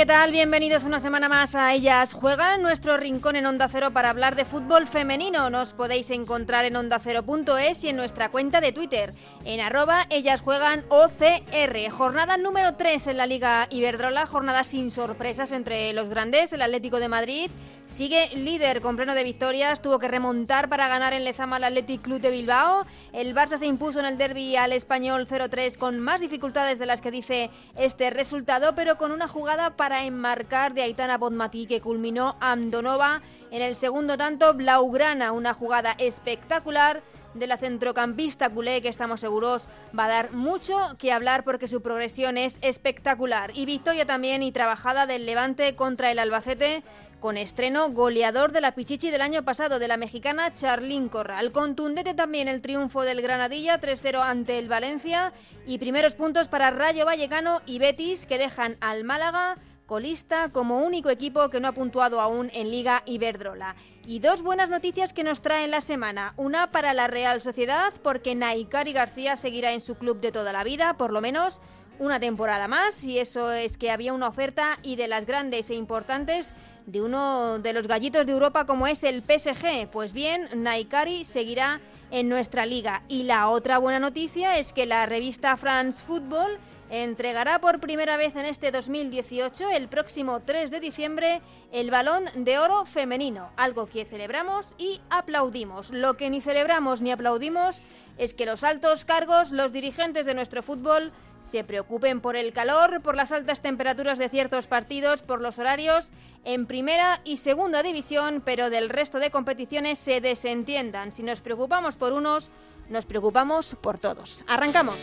¿Qué tal? Bienvenidos una semana más a Ellas Juegan, nuestro rincón en Onda Cero para hablar de fútbol femenino. Nos podéis encontrar en ondacero.es y en nuestra cuenta de Twitter, en arroba Ellas Juegan OCR. Jornada número 3 en la Liga Iberdrola, jornada sin sorpresas entre los grandes, el Atlético de Madrid Sigue líder con pleno de victorias, tuvo que remontar para ganar en Lezama al Athletic Club de Bilbao. El Barça se impuso en el derby al español 0-3 con más dificultades de las que dice este resultado, pero con una jugada para enmarcar de Aitana Bonmatí que culminó Andonova en el segundo tanto Blaugrana, una jugada espectacular de la centrocampista culé que estamos seguros va a dar mucho que hablar porque su progresión es espectacular. Y victoria también y trabajada del Levante contra el Albacete con estreno goleador de la Pichichi del año pasado de la mexicana Charlín Corral. Contundente también el triunfo del Granadilla 3-0 ante el Valencia y primeros puntos para Rayo Vallecano y Betis que dejan al Málaga colista como único equipo que no ha puntuado aún en Liga Iberdrola. Y dos buenas noticias que nos traen la semana. Una para la Real Sociedad porque Naikari García seguirá en su club de toda la vida, por lo menos una temporada más y eso es que había una oferta y de las grandes e importantes de uno de los gallitos de Europa como es el PSG. Pues bien, Naikari seguirá en nuestra liga. Y la otra buena noticia es que la revista France Football entregará por primera vez en este 2018, el próximo 3 de diciembre, el balón de oro femenino, algo que celebramos y aplaudimos. Lo que ni celebramos ni aplaudimos es que los altos cargos, los dirigentes de nuestro fútbol, se preocupen por el calor, por las altas temperaturas de ciertos partidos, por los horarios en primera y segunda división, pero del resto de competiciones se desentiendan. Si nos preocupamos por unos, nos preocupamos por todos. Arrancamos.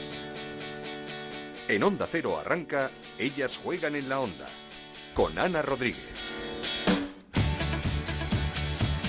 En Onda Cero arranca, ellas juegan en la onda, con Ana Rodríguez.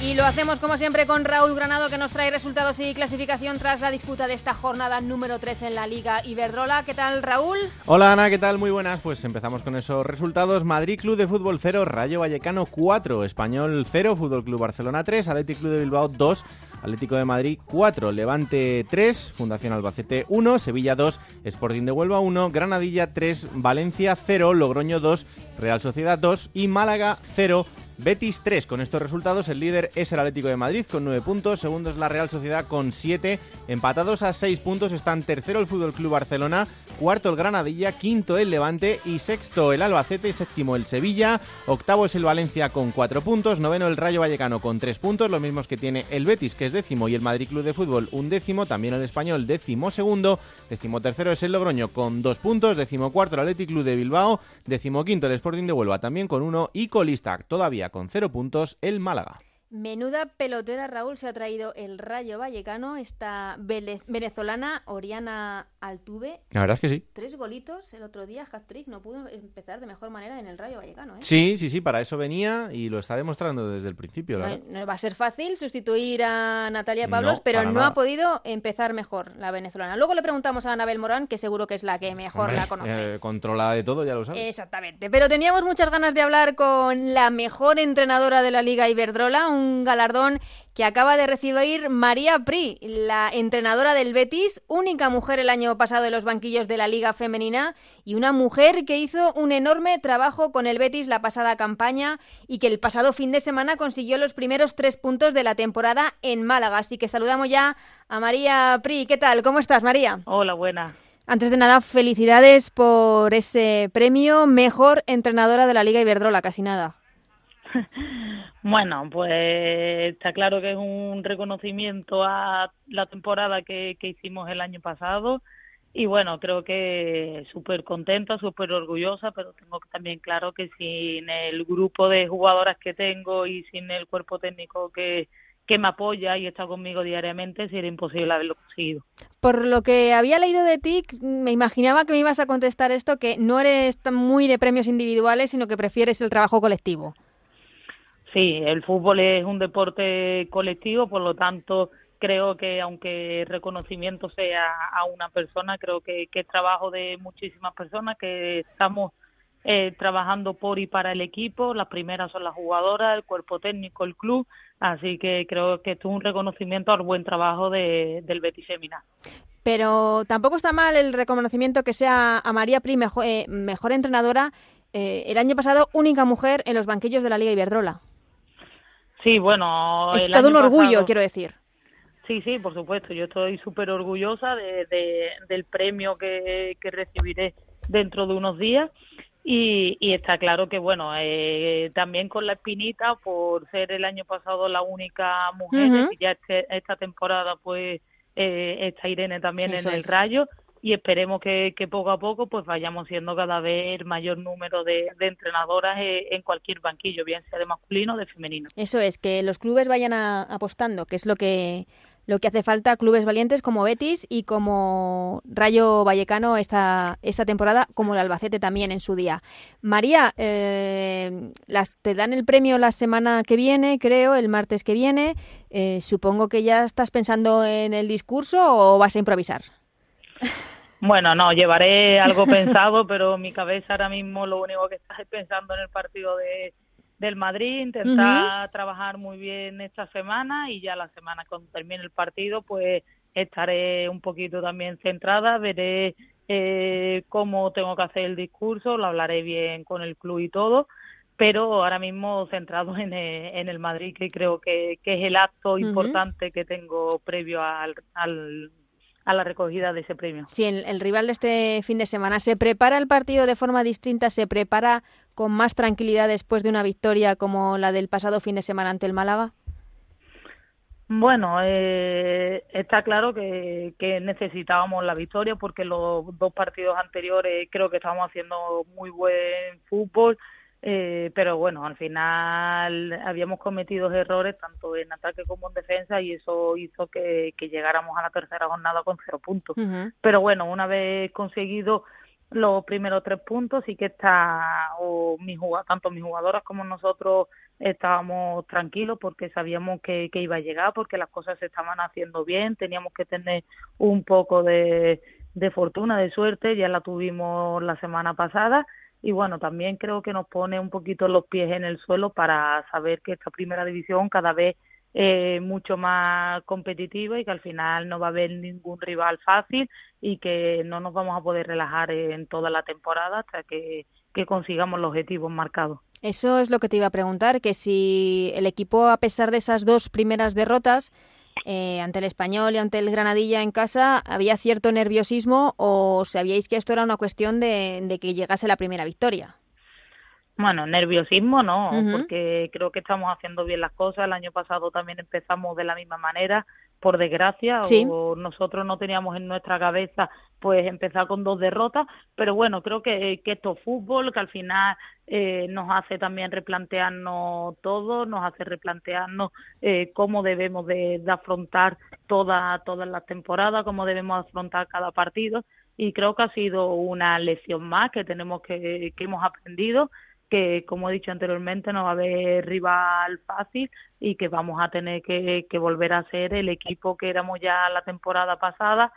Y lo hacemos como siempre con Raúl Granado que nos trae resultados y clasificación tras la disputa de esta jornada número 3 en la Liga Iberdrola. ¿Qué tal Raúl? Hola Ana, ¿qué tal? Muy buenas. Pues empezamos con esos resultados. Madrid Club de Fútbol 0, Rayo Vallecano 4, Español 0, Fútbol Club Barcelona 3, Atlético Club de Bilbao 2, Atlético de Madrid 4, Levante 3, Fundación Albacete 1, Sevilla 2, Sporting de Huelva 1, Granadilla 3, Valencia 0, Logroño 2, Real Sociedad 2 y Málaga 0. Betis 3. Con estos resultados, el líder es el Atlético de Madrid con 9 puntos. Segundo es la Real Sociedad con 7. Empatados a 6 puntos están tercero el Fútbol Club Barcelona, cuarto el Granadilla, quinto el Levante y sexto el Albacete, séptimo el Sevilla. Octavo es el Valencia con 4 puntos. Noveno el Rayo Vallecano con 3 puntos, los mismos que tiene el Betis, que es décimo, y el Madrid Club de Fútbol un décimo. También el Español décimo segundo. Décimo tercero es el Logroño con 2 puntos. Décimo cuarto el Atlético Club de Bilbao. Décimo quinto el Sporting de Huelva también con 1 y colista todavía con cero puntos el Málaga. Menuda pelotera, Raúl, se ha traído el Rayo Vallecano, esta venezolana Oriana Altuve. La verdad es que sí. Tres golitos el otro día, hat no pudo empezar de mejor manera en el Rayo Vallecano. ¿eh? Sí, sí, sí, para eso venía y lo está demostrando desde el principio. no, va a ser fácil sustituir a Natalia Pablos, pero no ha podido empezar mejor la venezolana. Luego le preguntamos a Anabel Morán, que seguro que es la que mejor la conoce. Eh, controlada de todo, ya lo sabes. Exactamente. Pero teníamos muchas ganas de hablar con la mejor entrenadora de la Liga Iberdrola, un galardón que acaba de recibir María Pri, la entrenadora del Betis, única mujer el año pasado en los banquillos de la Liga Femenina y una mujer que hizo un enorme trabajo con el Betis la pasada campaña y que el pasado fin de semana consiguió los primeros tres puntos de la temporada en Málaga. Así que saludamos ya a María Pri. ¿Qué tal? ¿Cómo estás, María? Hola, buena. Antes de nada, felicidades por ese premio Mejor Entrenadora de la Liga Iberdrola, casi nada. Bueno, pues está claro que es un reconocimiento a la temporada que, hicimos el año pasado y bueno, creo que súper contenta, súper orgullosa, pero tengo también claro que sin el grupo de jugadoras que tengo y sin el cuerpo técnico que, que me apoya y está conmigo diariamente, sería imposible haberlo conseguido. Por lo que había leído de ti, me imaginaba que me ibas a contestar esto, que no eres muy de premios individuales, sino que prefieres el trabajo colectivo. Sí, el fútbol es un deporte colectivo, por lo tanto creo que aunque el reconocimiento sea a una persona, creo que, que es trabajo de muchísimas personas que estamos eh, trabajando por y para el equipo. Las primeras son las jugadoras, el cuerpo técnico, el club. Así que creo que esto es un reconocimiento al buen trabajo de, del Betis Femina. Pero tampoco está mal el reconocimiento que sea a María Pri mejor, eh, mejor entrenadora. Eh, el año pasado, única mujer en los banquillos de la Liga Iberdrola. Sí, bueno. Es todo un orgullo, quiero decir. Sí, sí, por supuesto. Yo estoy súper orgullosa de, del premio que, que recibiré dentro de unos días y, y, está claro que, bueno, eh, también con la espinita por ser el año pasado la única mujer, y ya este, esta temporada pues eh, está Irene también en el rayo y esperemos que, poco a poco pues vayamos siendo cada vez mayor número de, de entrenadoras eh, en cualquier banquillo, bien sea de masculino o de femenino. Eso es, que los clubes vayan apostando, que es lo que lo que hace falta clubes valientes como Betis y como Rayo Vallecano esta, esta temporada, como el Albacete también en su día. María, eh, las, te dan el premio la semana que viene, creo, el martes que viene. Eh, supongo que ya estás pensando en el discurso o vas a improvisar. Bueno, no, llevaré algo pensado, pero mi cabeza ahora mismo lo único que está es pensando en el partido de del Madrid, intentar trabajar muy bien esta semana y ya la semana cuando termine el partido pues estaré un poquito también centrada, veré eh, cómo tengo que hacer el discurso, lo hablaré bien con el club y todo, pero ahora mismo centrado en el, en el Madrid, que creo que, que es el acto importante que tengo previo al, al, a la recogida de ese premio. Sí, el, rival de este fin de semana se prepara el partido de forma distinta, se prepara con más tranquilidad después de una victoria como la del pasado fin de semana ante el Málaga. Bueno, eh, está claro que, que, necesitábamos la victoria porque los dos partidos anteriores creo que estábamos haciendo muy buen fútbol eh, pero bueno, al final habíamos cometido errores tanto en ataque como en defensa y eso hizo que, llegáramos a la tercera jornada con cero puntos. Pero bueno, una vez conseguido los primeros tres puntos, sí que está, o mi tanto mis jugadoras como nosotros estábamos tranquilos porque sabíamos que, que iba a llegar, porque las cosas se estaban haciendo bien, teníamos que tener un poco de, de fortuna, de suerte, ya la tuvimos la semana pasada y bueno, también creo que nos pone un poquito los pies en el suelo para saber que esta primera división cada vez es mucho más competitiva y que al final no va a haber ningún rival fácil y que no nos vamos a poder relajar en toda la temporada hasta que consigamos los objetivos marcados. Eso es lo que te iba a preguntar, que si el equipo, a pesar de esas dos primeras derrotas, eh, ante el español y ante el Granadilla en casa, ¿había cierto nerviosismo o sabíais que esto era una cuestión de, que llegase la primera victoria? Bueno, nerviosismo no, porque creo que estamos haciendo bien las cosas. El año pasado también empezamos de la misma manera por desgracia, o nosotros no teníamos en nuestra cabeza pues empezar con dos derrotas, pero bueno, creo que, que esto es fútbol, que al final eh, nos hace también replantearnos todo, nos hace replantearnos eh, cómo debemos de, afrontar toda, todas las temporadas, cómo debemos afrontar cada partido, y creo que ha sido una lección más que tenemos que, que hemos aprendido que, como he dicho anteriormente, no va a haber rival fácil y que vamos a tener que, volver a ser el equipo que éramos ya la temporada pasada,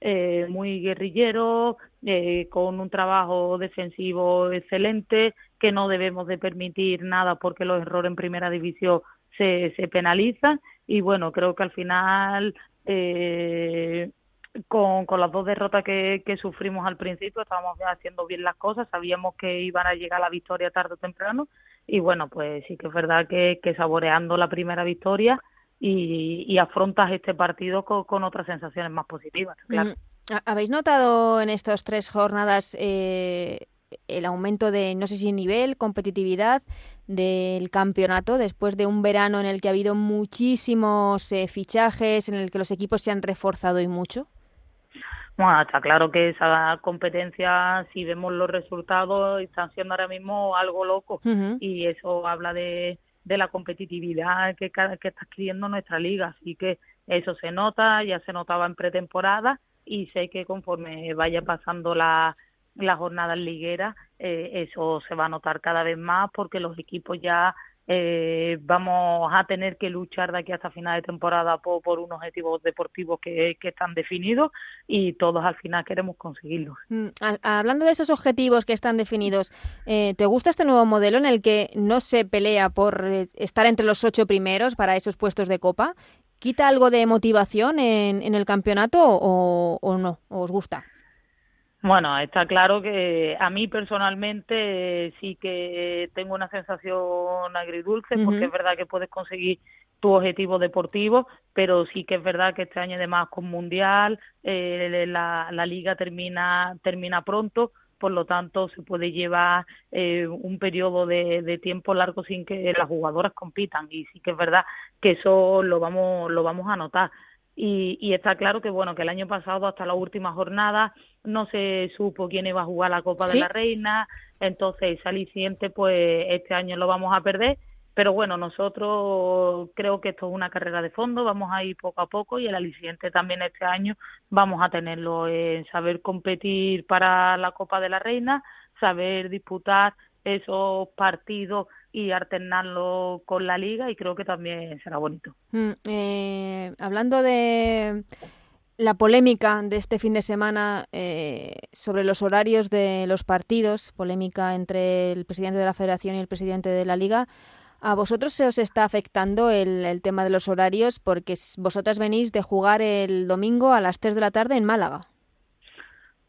eh, muy guerrillero, eh, con un trabajo defensivo excelente, que no debemos de permitir nada porque los errores en primera división se, se penalizan. Y bueno, creo que al final eh, con, con las dos derrotas que, que sufrimos al principio, estábamos haciendo bien las cosas, sabíamos que iban a llegar la victoria tarde o temprano y bueno, pues sí que es verdad que, que saboreando la primera victoria y, y afrontas este partido con, otras sensaciones más positivas, claro. ¿Habéis notado en estas tres jornadas eh, el aumento de, no sé si nivel, competitividad del campeonato después de un verano en el que ha habido muchísimos eh, fichajes, en el que los equipos se han reforzado y mucho? Bueno, está claro que esa competencia, si vemos los resultados, están siendo ahora mismo algo loco. Y eso habla de, de la competitividad que, que está adquiriendo nuestra liga. Así que eso se nota, ya se notaba en pretemporada. Y sé que conforme vaya pasando la, la jornada liguera, eh, eso se va a notar cada vez más porque los equipos ya eh, vamos a tener que luchar de aquí hasta final de temporada por, por unos objetivos deportivos que, están definidos y todos al final queremos conseguirlos. Mm, hablando de esos objetivos que están definidos, eh, ¿te gusta este nuevo modelo en el que no se pelea por eh, estar entre los ocho primeros para esos puestos de copa? ¿Quita algo de motivación en, en el campeonato o, o no? ¿O os gusta? Bueno, está claro que a mí personalmente sí que tengo una sensación agridulce, porque es verdad que puedes conseguir tu objetivo deportivo, pero sí que es verdad que este año además con mundial eh, la, la liga termina termina pronto, por lo tanto se puede llevar eh, un periodo de, de, tiempo largo sin que las jugadoras compitan. Y sí que es verdad que eso lo vamos lo vamos a notar y, y está claro que bueno que el año pasado hasta la última jornada no se supo quién iba a jugar la Copa de la Reina, entonces ese aliciente pues este año lo vamos a perder, pero bueno, nosotros creo que esto es una carrera de fondo, vamos a ir poco a poco y el aliciente también este año vamos a tenerlo en saber competir para la Copa de la Reina, saber disputar esos partidos y alternarlo con la liga y creo que también será bonito. Mm, eh, hablando de la polémica de este fin de semana eh, sobre los horarios de los partidos, polémica entre el presidente de la Federación y el presidente de la Liga, ¿a vosotros se os está afectando el, tema de los horarios? Porque vosotras venís de jugar el domingo a las 3 de la tarde en Málaga.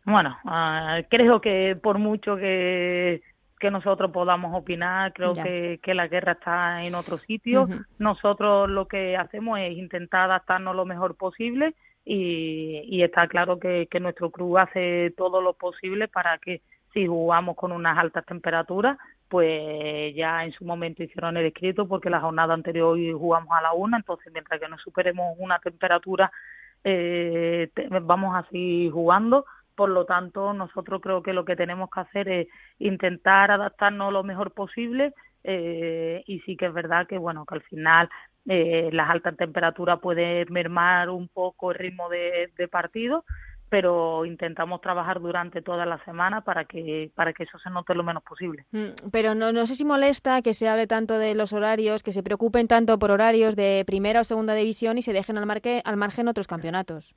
Bueno, ah, creo que por mucho que, que nosotros podamos opinar, creo que, que, la guerra está en otro sitio. Nosotros lo que hacemos es intentar adaptarnos lo mejor posible y, está claro que, nuestro club hace todo lo posible para que si jugamos con unas altas temperaturas, pues ya en su momento hicieron el escrito porque la jornada anterior jugamos a la una, entonces mientras que no superemos una temperatura eh, vamos a seguir jugando. Por lo tanto, nosotros creo que lo que tenemos que hacer es intentar adaptarnos lo mejor posible eh, y sí que es verdad que bueno que al final eh, las altas temperaturas pueden mermar un poco el ritmo de, partido, pero intentamos trabajar durante toda la semana para que para que eso se note lo menos posible. Mm, pero no, no sé si molesta que se hable tanto de los horarios, que se preocupen tanto por horarios de primera o segunda división y se dejen al, marque, al margen otros campeonatos.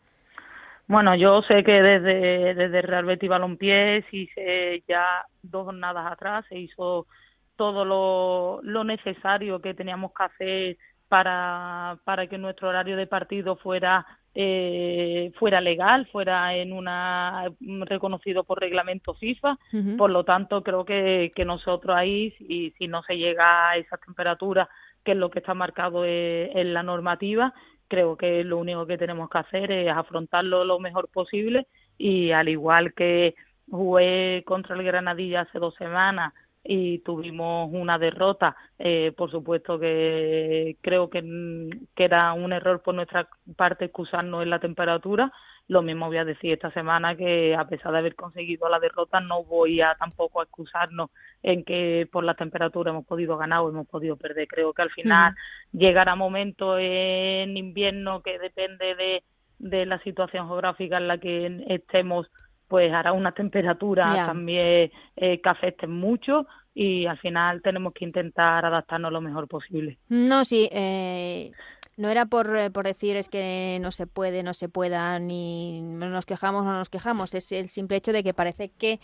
Bueno, yo sé que desde, desde Real Betis Balompié, se ya dos jornadas atrás, se hizo todo lo, lo necesario que teníamos que hacer para, para que nuestro horario de partido fuera eh, fuera legal, fuera en una reconocido por reglamento FIFA. Por lo tanto, creo que, que nosotros ahí, si, si no se llega a esa temperatura, que es lo que está marcado en la normativa, creo que lo único que tenemos que hacer es afrontarlo lo mejor posible y al igual que jugué contra el Granadilla hace dos semanas y tuvimos una derrota. Eh, por supuesto que creo que, que, era un error por nuestra parte excusarnos en la temperatura. Lo mismo voy a decir esta semana que a pesar de haber conseguido la derrota no voy a tampoco a excusarnos en que por la temperatura hemos podido ganar o hemos podido perder. Creo que al final llegará momento en invierno que depende de, de la situación geográfica en la que estemos pues hará una temperatura también eh, que afecte mucho y al final tenemos que intentar adaptarnos lo mejor posible. No, sí, eh, no era por, eh, por decir es que no se puede, no se pueda, ni nos quejamos, no nos quejamos, es el simple hecho de que parece que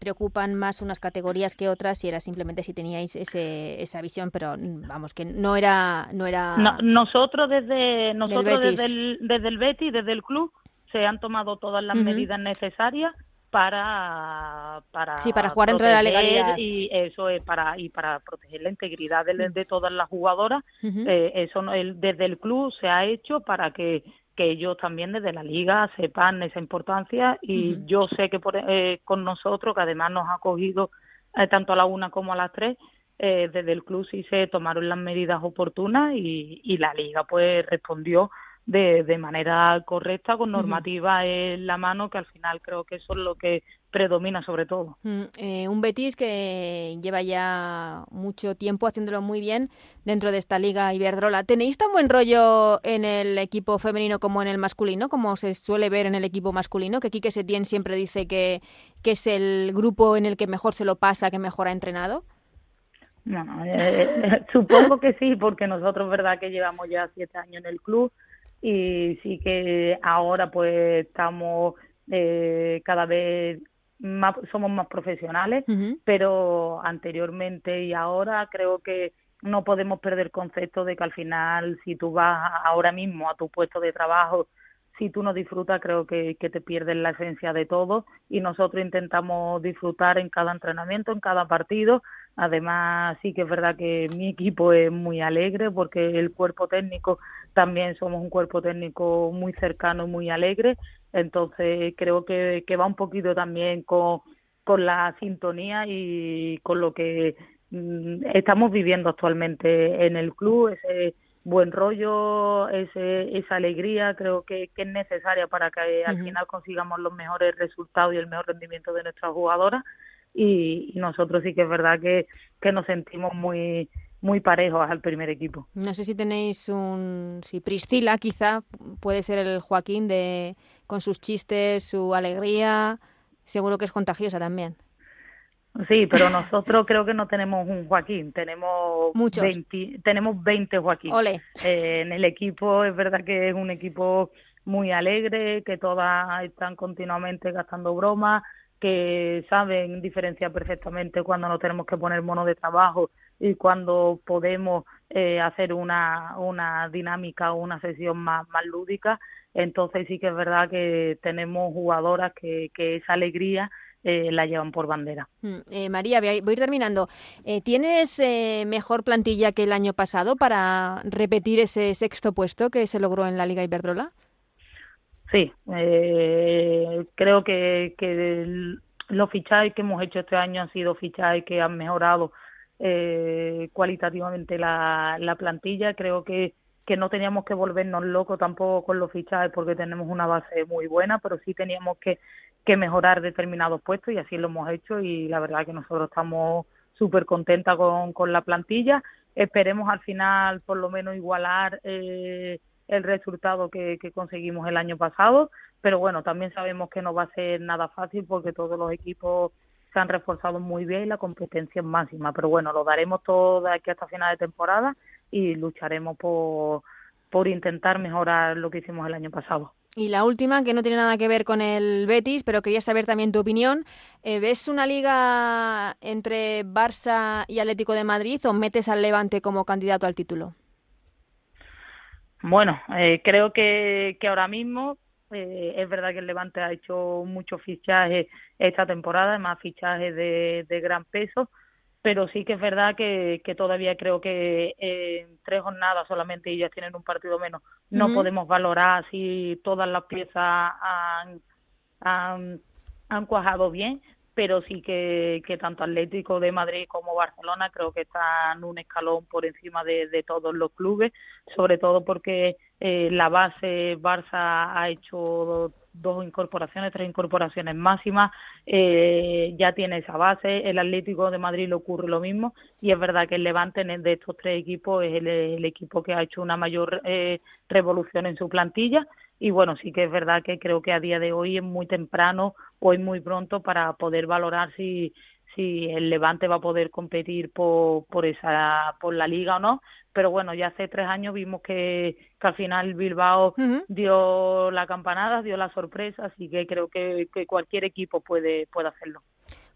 preocupan más unas categorías que otras y era simplemente si teníais ese, esa visión, pero vamos, que no era... No era nosotros desde nosotros desde el, desde el Betis, desde el club, se han tomado todas las medidas necesarias para para sí para jugar dentro de la legalidad. y eso es para y para proteger la integridad de, todas las jugadoras eh, eso desde el club se ha hecho para que que ellos también desde la liga sepan esa importancia y yo sé que por, eh, con nosotros que además nos ha cogido eh, tanto a la una como a las tres desde el club sí se tomaron las medidas oportunas y, y la liga pues respondió de, de manera correcta, con normativa en la mano, que al final creo que eso es lo que predomina sobre todo. Mm, eh, un Betis que lleva ya mucho tiempo haciéndolo muy bien dentro de esta liga Iberdrola. ¿Tenéis tan buen rollo en el equipo femenino como en el masculino, como se suele ver en el equipo masculino? Que Quique Setién siempre dice que, que es el grupo en el que mejor se lo pasa, que mejor ha entrenado. Bueno, eh, supongo que sí, porque nosotros, verdad, que llevamos ya siete años en el club y sí que ahora pues estamos eh, cada vez más, somos más profesionales, pero anteriormente y ahora creo que no podemos perder el concepto de que al final si tú vas ahora mismo a tu puesto de trabajo si tú no disfrutas creo que, que te pierdes la esencia de todo y nosotros intentamos disfrutar en cada entrenamiento, en cada partido. Además, sí que es verdad que mi equipo es muy alegre porque el cuerpo técnico también somos un cuerpo técnico muy cercano, muy alegre. Entonces, creo que, que va un poquito también con, con la sintonía y con lo que mm, estamos viviendo actualmente en el club, ese buen rollo, ese, esa alegría, creo que, es necesaria para que al final consigamos los mejores resultados y el mejor rendimiento de nuestras jugadoras. Y, nosotros sí que es verdad que, que nos sentimos muy muy parejos al primer equipo. No sé si tenéis un... si Priscila quizá puede ser el Joaquín de con sus chistes, su alegría, seguro que es contagiosa también. Sí, pero nosotros creo que no tenemos un Joaquín, tenemos Muchos. 20, tenemos 20 Joaquín. Eh, en el equipo es verdad que es un equipo muy alegre, que todas están continuamente gastando bromas, que saben diferenciar perfectamente cuando nos tenemos que poner mono de trabajo y cuando podemos eh, hacer una, una dinámica o una sesión más, más lúdica. Entonces sí que es verdad que tenemos jugadoras que, que esa alegría eh, la llevan por bandera. Mm, eh, María, voy terminando. Eh, ¿Tienes mejor plantilla que el año pasado para repetir ese sexto puesto que se logró en la Liga Iberdrola? Sí, creo que, que los fichajes que hemos hecho este año han sido fichajes que han mejorado cualitativamente la, la plantilla. Creo que que no teníamos que volvernos locos tampoco con los fichajes porque tenemos una base muy buena, pero sí teníamos que, que mejorar determinados puestos y así lo hemos hecho y la verdad que nosotros estamos súper contentas con, con la plantilla. Esperemos al final por lo menos igualar eh, el resultado que, que conseguimos el año pasado, pero bueno, también sabemos que no va a ser nada fácil porque todos los equipos se han reforzado muy bien y la competencia es máxima, pero bueno, lo daremos todo aquí hasta final de temporada y lucharemos por, por intentar mejorar lo que hicimos el año pasado. Y la última, que no tiene nada que ver con el Betis, pero quería saber también tu opinión. Eh, ¿Ves una liga entre Barça y Atlético de Madrid o metes al Levante como candidato al título? Bueno, eh, creo que, que ahora mismo eh, es verdad que el Levante ha hecho muchos fichajes esta temporada, más fichajes de, de gran peso pero sí que es verdad que, que todavía creo que en tres jornadas solamente ellas tienen un partido menos. No podemos valorar si todas las piezas han, han, han cuajado bien, pero sí que, que tanto Atlético de Madrid como Barcelona creo que están un escalón por encima de, todos los clubes, sobre todo porque eh, la base Barça ha hecho dos incorporaciones, tres incorporaciones máximas, eh, ya tiene esa base, el Atlético de Madrid le ocurre lo mismo y es verdad que el Levante de estos tres equipos es el, equipo que ha hecho una mayor eh, revolución en su plantilla y bueno, sí que es verdad que creo que a día de hoy es muy temprano o es muy pronto para poder valorar si si el Levante va a poder competir por, por esa por la liga o no pero bueno, ya hace tres años vimos que, al final Bilbao dio la campanada, dio la sorpresa, así que creo que, cualquier equipo puede, puede hacerlo.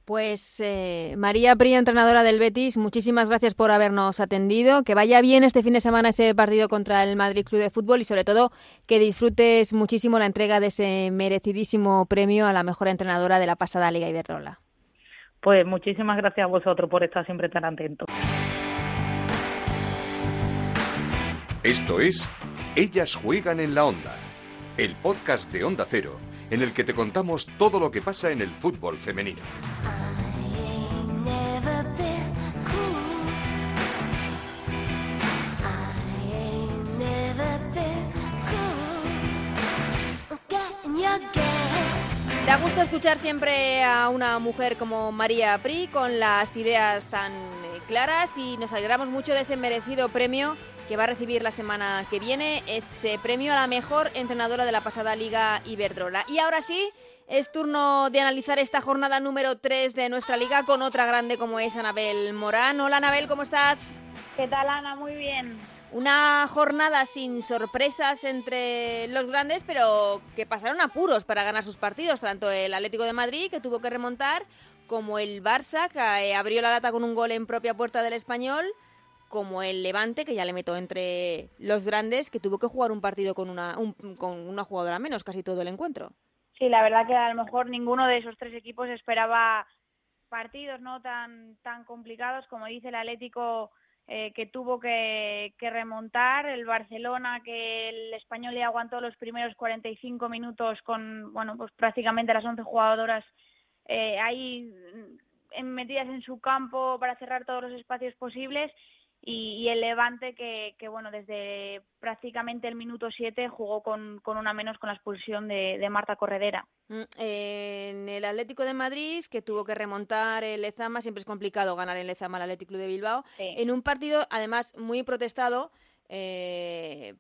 Pues eh, María Pría, entrenadora del Betis, muchísimas gracias por habernos atendido. Que vaya bien este fin de semana ese partido contra el Madrid Club de Fútbol y sobre todo que disfrutes muchísimo la entrega de ese merecidísimo premio a la mejor entrenadora de la pasada Liga Iberdrola. Pues muchísimas gracias a vosotros por estar siempre tan atentos. Esto es Ellas juegan en la onda, el podcast de Onda Cero, en el que te contamos todo lo que pasa en el fútbol femenino. Da gusto escuchar siempre a una mujer como María Pri con las ideas tan eh, claras y nos alegramos mucho de ese merecido premio que va a recibir la semana que viene ese premio a la mejor entrenadora de la pasada Liga Iberdrola. Y ahora sí, es turno de analizar esta jornada número 3 de nuestra liga con otra grande como es Anabel Morán. Hola Anabel, ¿cómo estás? ¿Qué tal Ana? Muy bien. Una jornada sin sorpresas entre los grandes, pero que pasaron apuros para ganar sus partidos, tanto el Atlético de Madrid, que tuvo que remontar, como el Barça, que eh, abrió la lata con un gol en propia puerta del español, como el Levante, que ya le metió entre los grandes, que tuvo que jugar un partido con una, con una jugadora menos casi todo el encuentro. Sí, la verdad que a lo mejor ninguno de esos tres equipos esperaba partidos no tan, tan complicados como dice el Atlético eh, que tuvo que, remontar, el Barcelona que el español le aguantó los primeros 45 minutos con, bueno, pues prácticamente las 11 jugadoras eh, ahí mm, metidas en su campo para cerrar todos los espacios posibles y, el Levante que, que, bueno, desde prácticamente el minuto 7 jugó con, con, una menos con la expulsión de, Marta Corredera. Mm, en el Atlético de Madrid, que tuvo que remontar el Lezama, siempre es complicado ganar el Lezama al Atlético de Bilbao, en un partido además muy protestado, eh,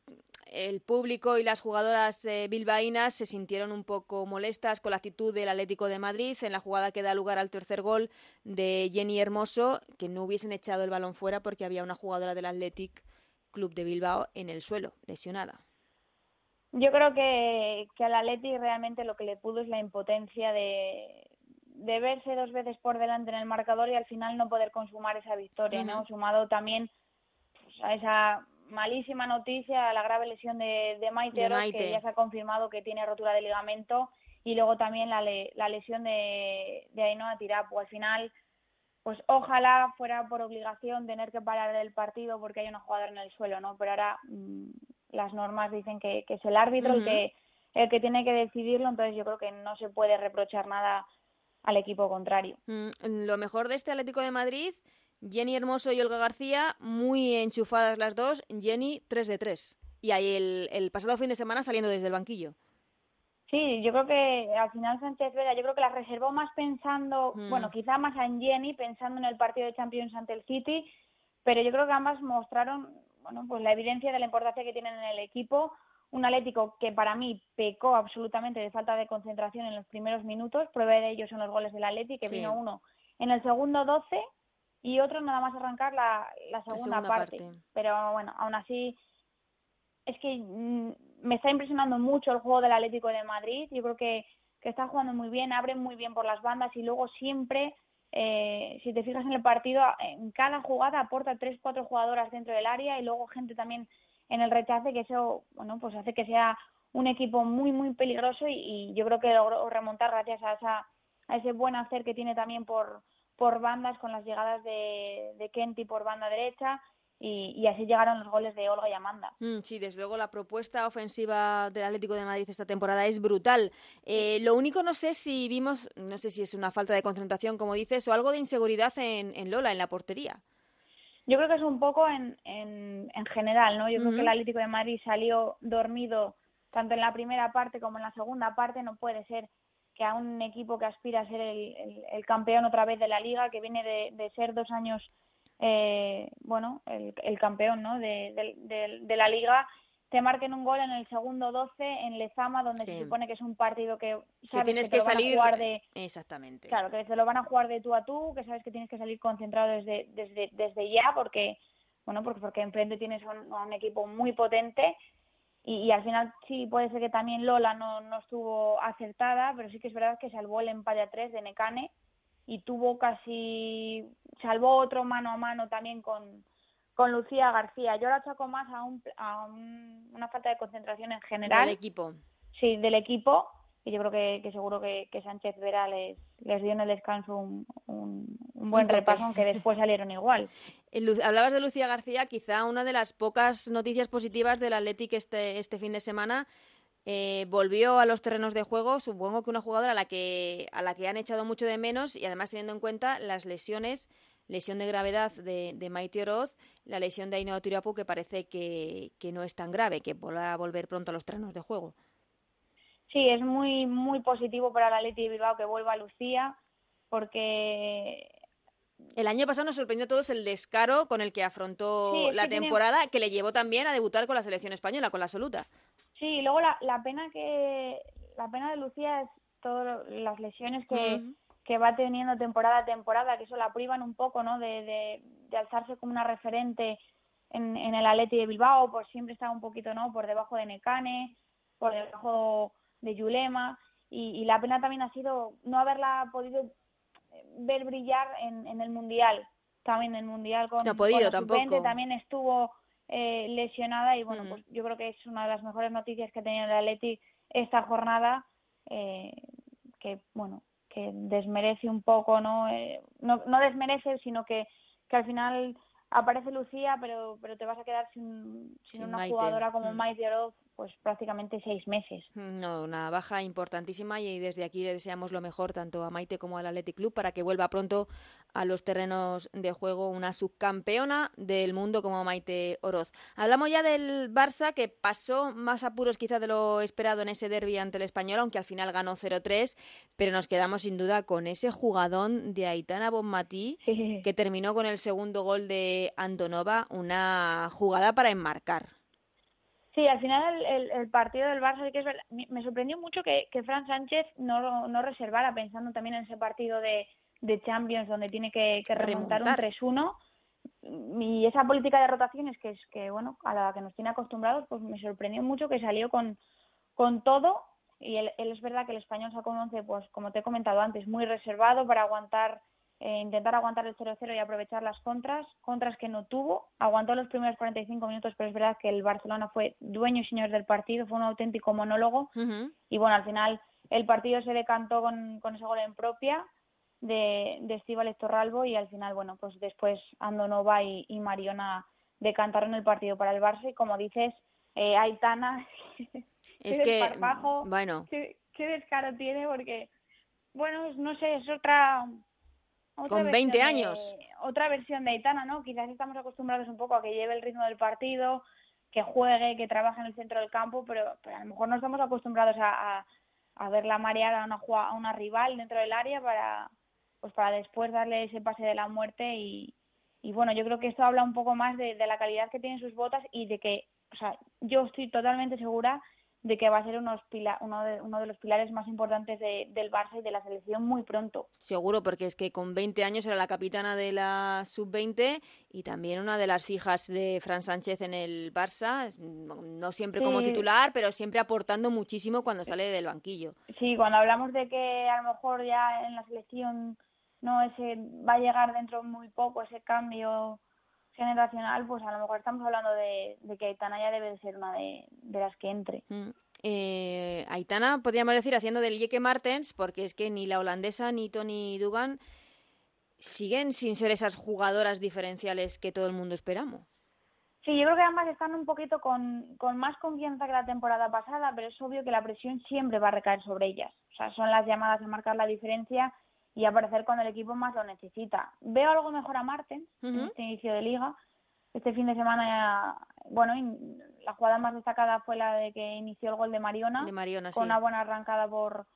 el público y las jugadoras eh, bilbaínas se sintieron un poco molestas con la actitud del Atlético de Madrid en la jugada que da lugar al tercer gol de Jenny Hermoso, que no hubiesen echado el balón fuera porque había una jugadora del Athletic Club de Bilbao en el suelo, lesionada. Yo creo que, que al Athletic realmente lo que le pudo es la impotencia de, de verse dos veces por delante en el marcador y al final no poder consumar esa victoria, ¿no? Sumado también pues, a esa malísima noticia, la grave lesión de, de, Maite, que ya se ha confirmado que tiene rotura de ligamento, y luego también la, la lesión de, de Ainhoa Tirapu. Al final, pues ojalá fuera por obligación tener que parar el partido porque hay una jugadora en el suelo, ¿no? Pero ahora mm, las normas dicen que, que es el árbitro el, que, el que tiene que decidirlo, entonces yo creo que no se puede reprochar nada al equipo contrario. Mm, lo mejor de este Atlético de Madrid Jenny Hermoso y Olga García, muy enchufadas las dos. Jenny, 3 de 3. Y ahí el, el pasado fin de semana saliendo desde el banquillo. Sí, yo creo que al final Sánchez Vera, yo creo que la reservó más pensando, mm. bueno, quizá más en Jenny, pensando en el partido de Champions ante el City, pero yo creo que ambas mostraron, bueno, pues la evidencia de la importancia que tienen en el equipo. Un Atlético que para mí pecó absolutamente de falta de concentración en los primeros minutos. Prueba de ello son los goles del Atlético, que vino uno en el segundo 12 y otro nada más arrancar la, la, segunda, parte. Pero bueno, aún así es que mm, me está impresionando mucho el juego del Atlético de Madrid. Yo creo que, que está jugando muy bien, abre muy bien por las bandas y luego siempre, eh, si te fijas en el partido, en cada jugada aporta tres, cuatro jugadoras dentro del área y luego gente también en el rechace que eso, bueno, pues hace que sea un equipo muy, muy peligroso y, yo creo que logró remontar gracias a, esa, ese buen hacer que tiene también por, por bandas con las llegadas de, de Kenty por banda derecha y, así llegaron los goles de Olga y Amanda. Mm, sí, desde luego la propuesta ofensiva del Atlético de Madrid esta temporada es brutal. Eh, lo único no sé si vimos, no sé si es una falta de concentración, como dices, o algo de inseguridad en, en Lola, en la portería. Yo creo que es un poco en, en, en general, ¿no? Yo creo que el Atlético de Madrid salió dormido tanto en la primera parte como en la segunda parte. No puede ser que a un equipo que aspira a ser el, el, campeón otra vez de la liga, que viene de, de ser dos años, eh, bueno, el, el, campeón ¿no? de, de, de, la liga, te marquen un gol en el segundo 12 en Lezama, donde se supone que es un partido que, sabes tienes que, salir jugar de exactamente. Claro, que se lo van a jugar de tú a tú, que sabes que tienes que salir concentrado desde desde, desde ya porque bueno, porque porque enfrente tienes un, un equipo muy potente y, al final sí puede ser que también Lola no, no estuvo acertada, pero sí que es verdad que salvó el empate a tres de Necane y tuvo casi, salvó otro mano a mano también con, con Lucía García. Yo la achaco más a, un, a una falta de concentración en general. Del equipo. Sí, del equipo y yo creo que, que seguro que, que, Sánchez Vera les, les, dio en el descanso un, un, buen repaso, aunque después salieron igual. Hablabas de Lucía García, quizá una de las pocas noticias positivas del Athletic este, este fin de semana. Eh, volvió a los terrenos de juego, supongo que una jugadora a la que, a la que han echado mucho de menos y además teniendo en cuenta las lesiones, lesión de gravedad de, de Maite Oroz, la lesión de Ainhoa Tirapu que parece que, que no es tan grave, que podrá volver pronto a los terrenos de juego. Sí, es muy muy positivo para la Leti de Bilbao que vuelva Lucía, porque El año pasado nos sorprendió a todos el descaro con el que afrontó la temporada, que le llevó también a debutar con la selección española, con la absoluta. Sí, y luego la, la pena que la pena de Lucía es todas las lesiones que, que va teniendo temporada a temporada, que eso la privan un poco, ¿no? De, de, alzarse como una referente en, en el Atleti de Bilbao, pues siempre está un poquito, ¿no? Por debajo de Necane, por debajo de Yulema, y, la pena también ha sido no haberla podido ver brillar en, en el Mundial, también en el Mundial con, no ha podido tampoco. también estuvo eh, lesionada y bueno, pues yo creo que es una de las mejores noticias que ha tenido el Atleti esta jornada, eh, que bueno, que desmerece un poco, ¿no? Eh, no, no desmerece, sino que, que al final aparece Lucía, pero, pero te vas a quedar sin, sin, una jugadora como mm. Maite Oroz pues prácticamente seis meses. No, una baja importantísima y desde aquí le deseamos lo mejor tanto a Maite como al Athletic Club para que vuelva pronto a los terrenos de juego una subcampeona del mundo como Maite Oroz. Hablamos ya del Barça que pasó más apuros quizás de lo esperado en ese derby ante el Español, aunque al final ganó 0-3, pero nos quedamos sin duda con ese jugadón de Aitana Bonmatí que terminó con el segundo gol de Antonova, una jugada para enmarcar. Sí, al final el, partido del Barça, que me sorprendió mucho que, que Fran Sánchez no, no reservara, pensando también en ese partido de, de Champions donde tiene que, remontar un 3-1 y esa política de rotaciones que es que bueno a la que nos tiene acostumbrados pues me sorprendió mucho que salió con, con todo. Y él, es verdad que el español sacó un 11 pues como te he comentado antes muy reservado para aguantar eh, intentar aguantar el 0-0 y aprovechar las contras, contras que no tuvo, aguantó los primeros 45 minutos, pero es verdad que el Barcelona fue dueño y señor del partido, fue un auténtico monólogo. Y bueno, al final el partido se decantó con, con ese gol en propia de, de Estíbal Torralbo y al final, bueno, pues después Andonova y, y Mariona decantaron el partido para el Barça y como dices, eh, Aitana, es que, bueno, qué, qué descaro tiene porque, bueno, no sé, es otra con 20 años. otra versión de Aitana, ¿no? Quizás estamos acostumbrados un poco a que lleve el ritmo del partido, que juegue, que trabaje en el centro del campo, pero, pero a lo mejor no estamos acostumbrados a, a, a verla marear a una, a una rival dentro del área para, pues para después darle ese pase de la muerte y, y bueno, yo creo que esto habla un poco más de, de la calidad que tienen sus botas y de que, o sea, yo estoy totalmente segura de que va a ser unos uno, de, uno de los pilares más importantes del Barça y de la selección muy pronto. Seguro, porque es que con 20 años era la capitana de la sub-20 y también una de las fijas de Fran Sánchez en el Barça, no siempre como titular, pero siempre aportando muchísimo cuando sale del banquillo. Sí, cuando hablamos de que a lo mejor ya en la selección no ese va a llegar dentro muy poco ese cambio generacional, pues a lo mejor estamos hablando de, que Aitana ya debe de ser una de, las que entre. Mm. Eh, Aitana, podríamos decir, haciendo del Yeke Martens, porque es que ni la holandesa ni Tony Dugan siguen sin ser esas jugadoras diferenciales que todo el mundo esperamos. Sí, yo creo que ambas están un poquito con, con más confianza que la temporada pasada, pero es obvio que la presión siempre va a recaer sobre ellas. O sea, son las llamadas a marcar la diferencia y aparecer cuando el equipo más lo necesita. Veo algo mejor a Marten en este inicio de liga. Este fin de semana, bueno, la jugada más destacada fue la de que inició el gol de Mariona, con una buena arrancada por,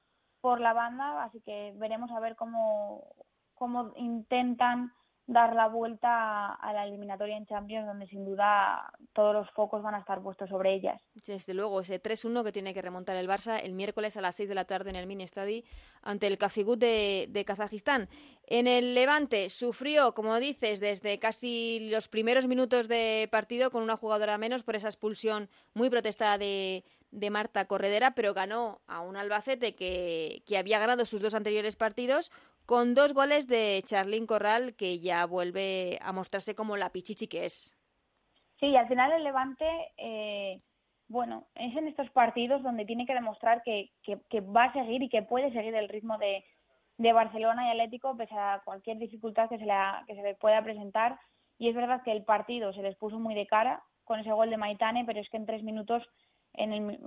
por la banda, así que veremos a ver cómo, cómo intentan dar la vuelta a la eliminatoria en Champions, donde sin duda todos los focos van a estar puestos sobre ellas. Desde luego, ese 3-1 que tiene que remontar el Barça el miércoles a las 6 de la tarde en el Mini Stadi ante el Kazigut de, Kazajistán. En el Levante sufrió, como dices, desde casi los primeros minutos de partido con una jugadora menos por esa expulsión muy protestada de, de Marta Corredera, pero ganó a un Albacete que había ganado sus dos anteriores partidos con dos goles de Charlín Corral, que ya vuelve a mostrarse como la pichichi que es. Sí, al final el Levante, eh, bueno, es en estos partidos donde tiene que demostrar que, que, va a seguir y que puede seguir el ritmo de, de Barcelona y Atlético, pese a cualquier dificultad que se, le, que se le pueda presentar. Y es verdad que el partido se les puso muy de cara con ese gol de Maitane, pero es que en tres minutos en el,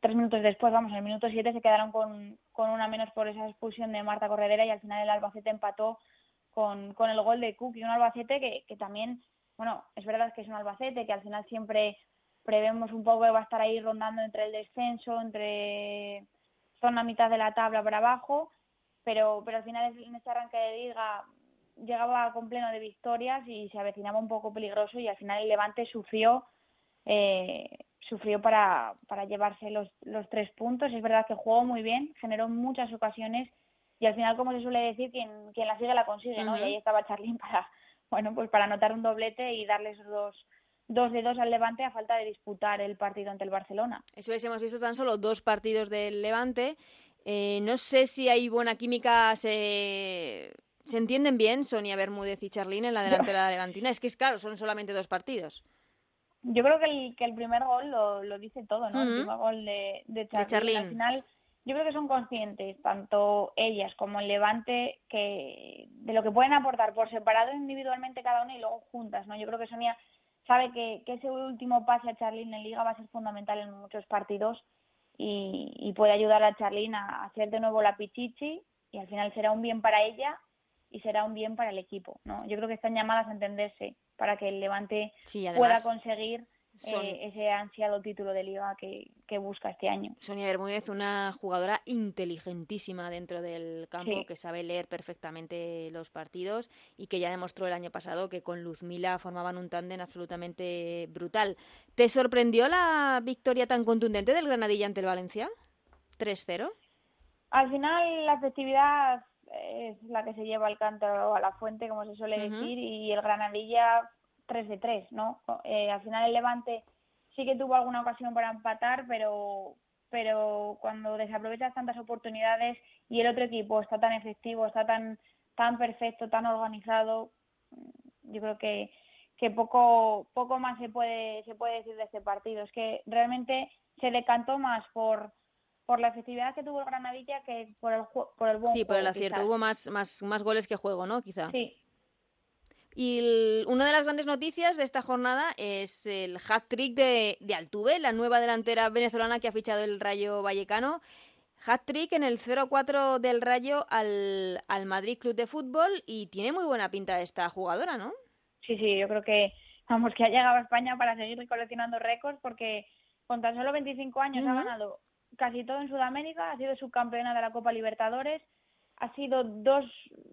tres minutos después, vamos, en el minuto siete se quedaron con, con una menos por esa expulsión de Marta Corredera y al final el Albacete empató con, con el gol de Cook y un Albacete que, que también, bueno, es verdad que es un Albacete que al final siempre prevemos un poco que va a estar ahí rondando entre el descenso, entre zona mitad de la tabla para abajo, pero, pero al final en este arranque de liga llegaba con pleno de victorias y se avecinaba un poco peligroso y al final el Levante sufrió eh, sufrió para, para llevarse los, los tres puntos. Es verdad que jugó muy bien, generó muchas ocasiones y al final, como se suele decir, quien, quien la sigue la consigue, ¿no? Y ahí estaba Charlín para, bueno, pues para anotar un doblete y darle esos dos, dos de dos al Levante a falta de disputar el partido ante el Barcelona. Eso es, hemos visto tan solo dos partidos del Levante. Eh, no sé si hay buena química, se, se entienden bien Sonia Bermúdez y Charlín en la delantera de Levantina. Es que es claro, son solamente dos partidos. Yo creo que el, que el primer gol lo, lo dice todo, ¿no? El primer gol de, de Charlín. Al final, yo creo que son conscientes, tanto ellas como el Levante, que de lo que pueden aportar por separado individualmente cada una y luego juntas, ¿no? Yo creo que Sonia sabe que, que ese último pase a Charlín en Liga va a ser fundamental en muchos partidos y, y puede ayudar a Charlín a hacer de nuevo la pichichi y al final será un bien para ella y será un bien para el equipo, ¿no? Yo creo que están llamadas a entenderse para que el Levante pueda conseguir eh, ese ansiado título de liga que, busca este año. Sonia Bermúdez, una jugadora inteligentísima dentro del campo, que sabe leer perfectamente los partidos y que ya demostró el año pasado que con Luzmila formaban un tándem absolutamente brutal. ¿Te sorprendió la victoria tan contundente del Granadilla ante el Valencia? ¿3-0? Al final la efectividad es la que se lleva al cántaro a la fuente, como se suele decir, y el Granadilla 3 de 3, ¿no? Eh, al final el Levante sí que tuvo alguna ocasión para empatar, pero pero cuando desaprovechas tantas oportunidades y el otro equipo está tan efectivo, está tan tan perfecto, tan organizado, yo creo que que poco poco más se puede se puede decir de este partido. Es que realmente se decantó más por por la efectividad que tuvo el Granadilla que por el por el buen Sí, por el acierto. Hubo más, más, más goles que juego, ¿no? Quizá. Sí, y una de las grandes noticias de esta jornada es el hat-trick de, de Altuve, la nueva delantera venezolana que ha fichado el Rayo Vallecano. Hat-trick en el 0-4 del Rayo al, al Madrid Club de Fútbol y tiene muy buena pinta esta jugadora, ¿no? Sí, sí, yo creo que, vamos, que ha llegado a España para seguir coleccionando récords porque con tan solo 25 años ha ganado casi todo en Sudamérica, ha sido subcampeona de la Copa Libertadores, ha sido dos,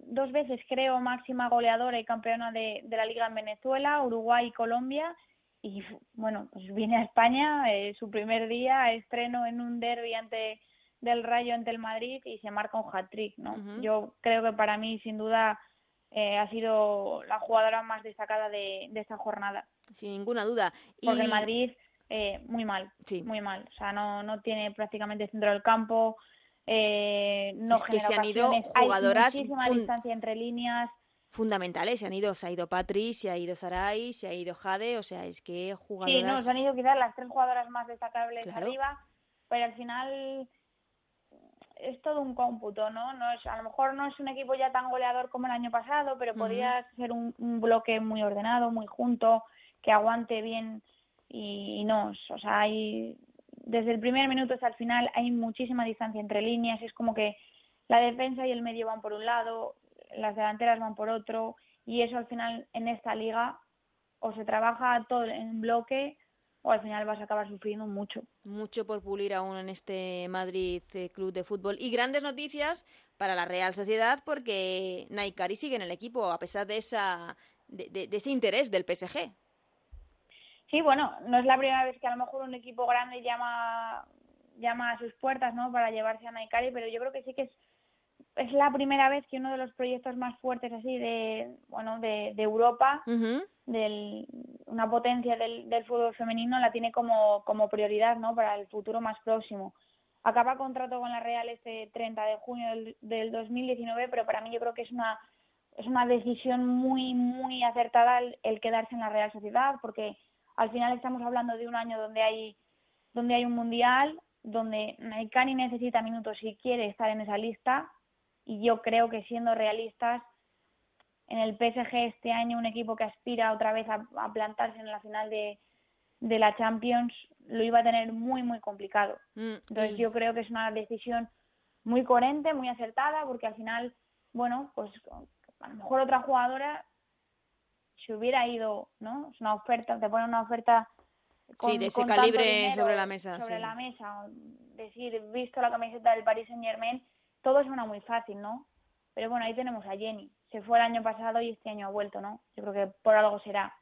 dos veces, creo, máxima goleadora y campeona de, de la Liga en Venezuela, Uruguay y Colombia. Y bueno, pues viene a España, eh, su primer día, estreno en un derby ante del Rayo ante el Madrid y se marca un hat-trick, ¿no? Yo creo que para mí, sin duda, eh, ha sido la jugadora más destacada de, de esta jornada. Sin ninguna duda. Porque el Madrid, eh, muy mal, sí. muy mal. O sea, no, no tiene prácticamente centro del campo, eh, no es que se han ido jugadoras Hay muchísima distancia entre líneas fundamentales, se han ido, se ha ido Patri, se ha ido Sarai, se ha ido Jade, o sea, es que jugadoras... Sí, no, se han ido quizás las tres jugadoras más destacables arriba, pero al final es todo un cómputo, ¿no? no es, a lo mejor no es un equipo ya tan goleador como el año pasado, pero podría ser un, un, bloque muy ordenado, muy junto, que aguante bien y, no, o sea, hay desde el primer minuto hasta el final hay muchísima distancia entre líneas, es como que la defensa y el medio van por un lado, las delanteras van por otro, y eso al final en esta liga o se trabaja todo en bloque o al final vas a acabar sufriendo mucho. Mucho por pulir aún en este Madrid eh, Club de Fútbol. Y grandes noticias para la Real Sociedad porque Naikari sigue en el equipo a pesar de, esa, de ese interés del PSG. Sí, bueno, no es la primera vez que a lo mejor un equipo grande llama llama a sus puertas, ¿no? Para llevarse a Naikari, pero yo creo que sí que es es la primera vez que uno de los proyectos más fuertes así de bueno de, de Europa del, una potencia del, del fútbol femenino la tiene como, como prioridad no para el futuro más próximo. Acaba contrato con la Real este 30 de junio del, del 2019 pero para mí yo creo que es una es una decisión muy muy acertada el, el quedarse en la Real Sociedad porque al final estamos hablando de un año donde hay donde hay un mundial donde Naikani necesita minutos si quiere estar en esa lista. Y yo creo que siendo realistas en el PSG este año un equipo que aspira otra vez a, a plantarse en la final de, de la Champions lo iba a tener muy muy complicado. Mm, entonces yo creo que es una decisión muy coherente muy acertada porque al final bueno pues a lo mejor otra jugadora si hubiera ido, ¿no? Es una oferta, te ponen una oferta con, sí, de ese calibre sobre la mesa. Sobre sí. la mesa. Decir, visto la camiseta del Paris Saint Germain, todo suena muy fácil, ¿no? Pero bueno, ahí tenemos a Jenny. se fue el año pasado y este año ha vuelto, ¿no? Yo creo que por algo será.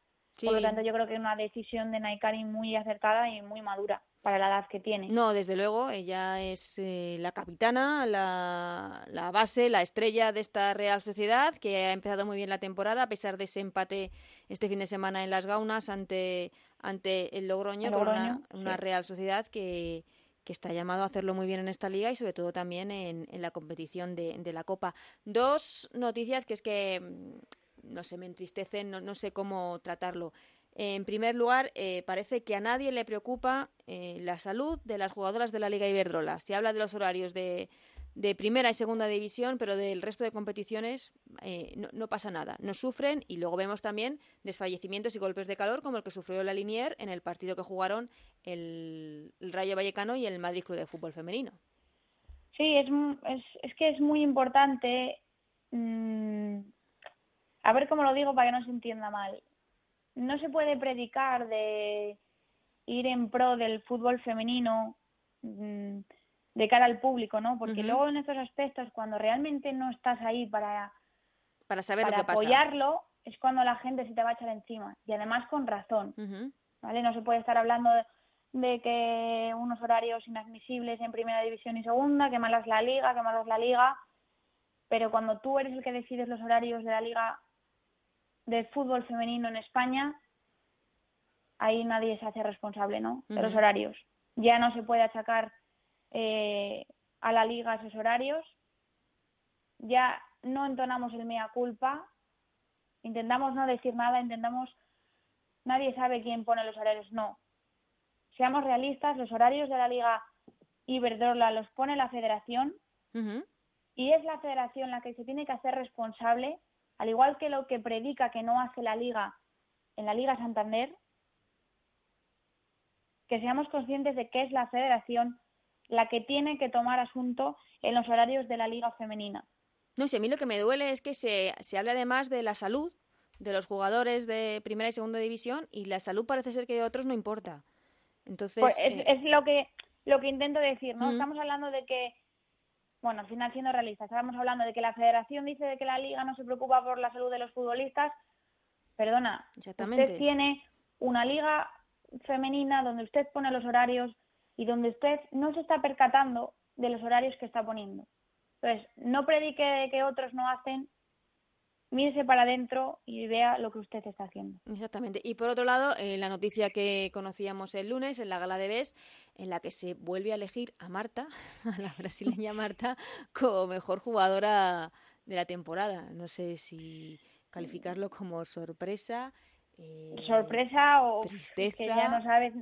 Por lo tanto, yo creo que es una decisión de Naikari muy acertada y muy madura para la edad que tiene. No, desde luego, ella es eh, la capitana, la, la, base, la estrella de esta Real Sociedad, que ha empezado muy bien la temporada, a pesar de ese empate este fin de semana en las Gaunas ante, ante el Logroño, una, Real Sociedad que, que está llamado a hacerlo muy bien en esta liga y sobre todo también en, en la competición de, de, la Copa. Dos noticias que es que, mm, no sé, me entristecen, no, no sé cómo tratarlo. En primer lugar, eh, parece que a nadie le preocupa eh, la salud de las jugadoras de la Liga Iberdrola. Se habla de los horarios de, de primera y segunda división, pero del resto de competiciones eh, no, pasa nada. No sufren y luego vemos también desfallecimientos y golpes de calor como el que sufrió la Linier en el partido que jugaron el, Rayo Vallecano y el Madrid Club de Fútbol Femenino. Sí, es, es, es que es muy importante. Mm, a ver cómo lo digo para que no se entienda mal no se puede predicar de ir en pro del fútbol femenino mm, de cara al público, ¿no? Porque luego en estos aspectos, cuando realmente no estás ahí para, para saber para lo que apoyarlo, es cuando la gente se te va a echar encima. Y además con razón, ¿vale? No se puede estar hablando de, que unos horarios inadmisibles en primera división y segunda, que malas la liga, que malas la liga, pero cuando tú eres el que decides los horarios de la liga de fútbol femenino en España, ahí nadie se hace responsable, ¿no? De los horarios. Ya no se puede achacar eh, a la liga esos horarios. Ya no entonamos el mea culpa. Intentamos no decir nada, intentamos. Nadie sabe quién pone los horarios. No. Seamos realistas, los horarios de la liga Iberdrola los pone la federación y es la federación la que se tiene que hacer responsable al igual que lo que predica que no hace la liga en la Liga Santander, que seamos conscientes de que es la federación la que tiene que tomar asunto en los horarios de la liga femenina. No sé, a mí lo que me duele es que se, se habla además de la salud de los jugadores de primera y segunda división y la salud parece ser que de otros no importa. Entonces pues es, eh, lo que lo que intento decir, ¿no? Estamos hablando de que bueno, al final siendo realistas, estábamos hablando de que la federación dice de que la liga no se preocupa por la salud de los futbolistas. Perdona, usted tiene una liga femenina donde usted pone los horarios y donde usted no se está percatando de los horarios que está poniendo. Entonces, no predique que otros no hacen mírese para adentro y vea lo que usted está haciendo. Exactamente. Y por otro lado, eh, la noticia que conocíamos el lunes en la gala de BES, en la que se vuelve a elegir a Marta, a la brasileña Marta, como mejor jugadora de la temporada. No sé si calificarlo como sorpresa. Eh, sorpresa o tristeza que ya no sabes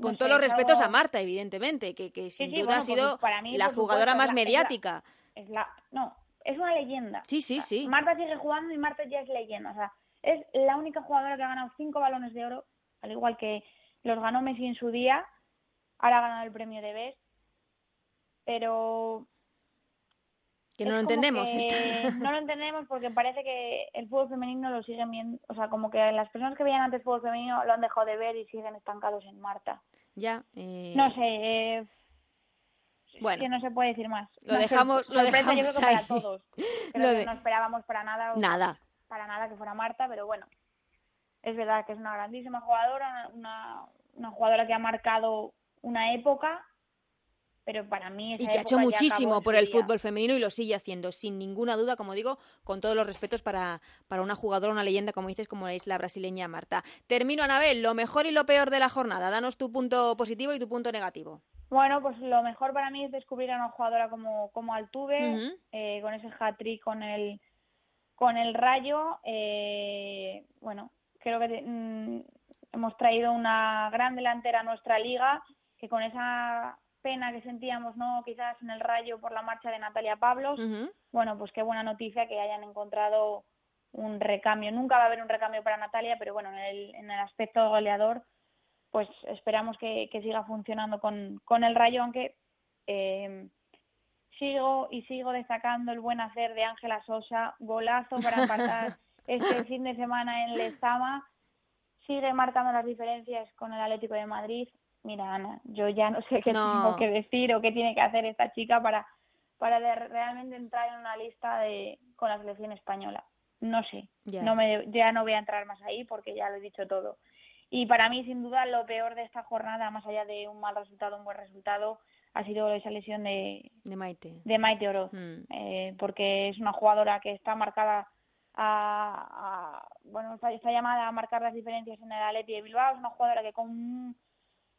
con todos los respetos a Marta evidentemente que, que sin duda ha sido la jugadora más mediática es la, no es una leyenda. Sí, sí, sí. Marta sigue jugando y Marta ya es leyenda. O sea, es la única jugadora que ha ganado cinco balones de oro, al igual que los ganó Messi en su día. Ahora ha ganado el premio de Best. Pero. Que no lo entendemos. no lo entendemos porque parece que el fútbol femenino lo siguen viendo. O sea, como que las personas que veían antes fútbol femenino lo han dejado de ver y siguen estancados en Marta. Ya. Eh... No sé. Eh bueno, que no se puede decir más. Lo dejamos, lo dejamos yo creo que para todos. Creo que no esperábamos para nada, nada, para nada que fuera Marta, pero bueno, es verdad que es una grandísima jugadora, una, una jugadora que ha marcado una época pero para mí y que ha hecho muchísimo por el fútbol femenino y lo sigue haciendo sin ninguna duda como digo con todos los respetos para, para una jugadora una leyenda como dices como es la brasileña Marta. Termino Anabel lo mejor y lo peor de la jornada. Danos tu punto positivo y tu punto negativo bueno, pues lo mejor para mí es descubrir a una jugadora como, como Altuve, eh, con ese hat-trick con el, con el Rayo. Eh, bueno, creo que mm, hemos traído una gran delantera a nuestra liga, que con esa pena que sentíamos, ¿no? Quizás en el Rayo por la marcha de Natalia Pablos. Bueno, pues qué buena noticia que hayan encontrado un recambio. Nunca va a haber un recambio para Natalia, pero bueno, en el, en el aspecto goleador pues esperamos que, siga funcionando con, con, el Rayo, aunque eh, sigo y sigo destacando el buen hacer de Ángela Sosa, golazo para empatar este fin de semana en Lezama, sigue marcando las diferencias con el Atlético de Madrid. Mira, Ana, yo ya no sé qué tengo que decir o qué tiene que hacer esta chica para, para realmente entrar en una lista de, con la selección española. no sé, no me, ya no voy a entrar más ahí porque ya lo he dicho todo. Y para mí, sin duda, lo peor de esta jornada, más allá de un mal resultado, un buen resultado, ha sido esa lesión de, de Maite, de Maite Oroz, mm. eh, porque es una jugadora que está marcada a, bueno, está, llamada a marcar las diferencias en el Atleti de Bilbao, es una jugadora que con,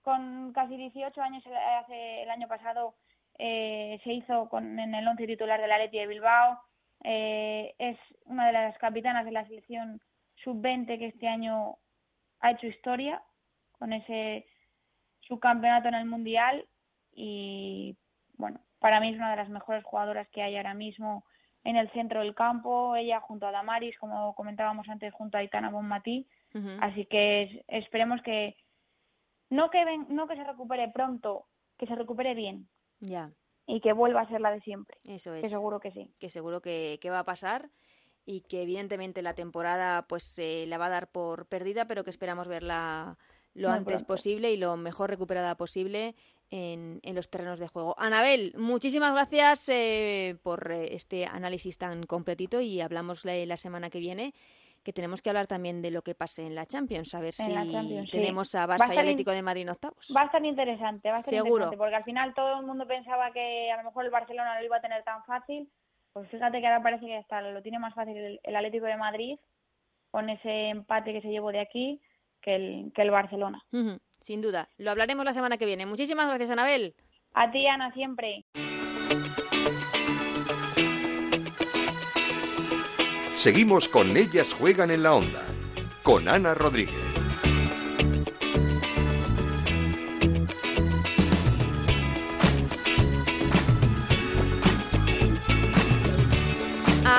con casi 18 años hace el año pasado eh, se hizo con, en el once titular del Atleti de Bilbao, eh, es una de las capitanas de la selección sub-20 que este año ha hecho historia con ese subcampeonato en el Mundial y bueno, para mí es una de las mejores jugadoras que hay ahora mismo en el centro del campo, ella junto a Damaris, como comentábamos antes, junto a Itana Bonmatí, así que esperemos que no que no que se recupere pronto, que se recupere bien. Ya. Y que vuelva a ser la de siempre. Eso es. Que seguro que sí. Que seguro que, que va a pasar y que evidentemente la temporada pues se la va a dar por perdida, pero que esperamos verla lo antes posible y lo mejor recuperada posible en, en, los terrenos de juego. Anabel, muchísimas gracias eh, por eh, este análisis tan completito y hablamos la, la, semana que viene que tenemos que hablar también de lo que pase en la Champions, a ver si tenemos a Barça y Atlético de Madrid en octavos. Va a estar interesante, va a estar Seguro. interesante, porque al final todo el mundo pensaba que a lo mejor el Barcelona no lo iba a tener tan fácil pues fíjate que ahora parece que está, lo tiene más fácil el, Atlético de Madrid con ese empate que se llevó de aquí que el, que el Barcelona. sin duda. Lo hablaremos la semana que viene. Muchísimas gracias, Anabel. A ti, Ana, siempre. Seguimos con Ellas Juegan en la Onda, con Ana Rodríguez.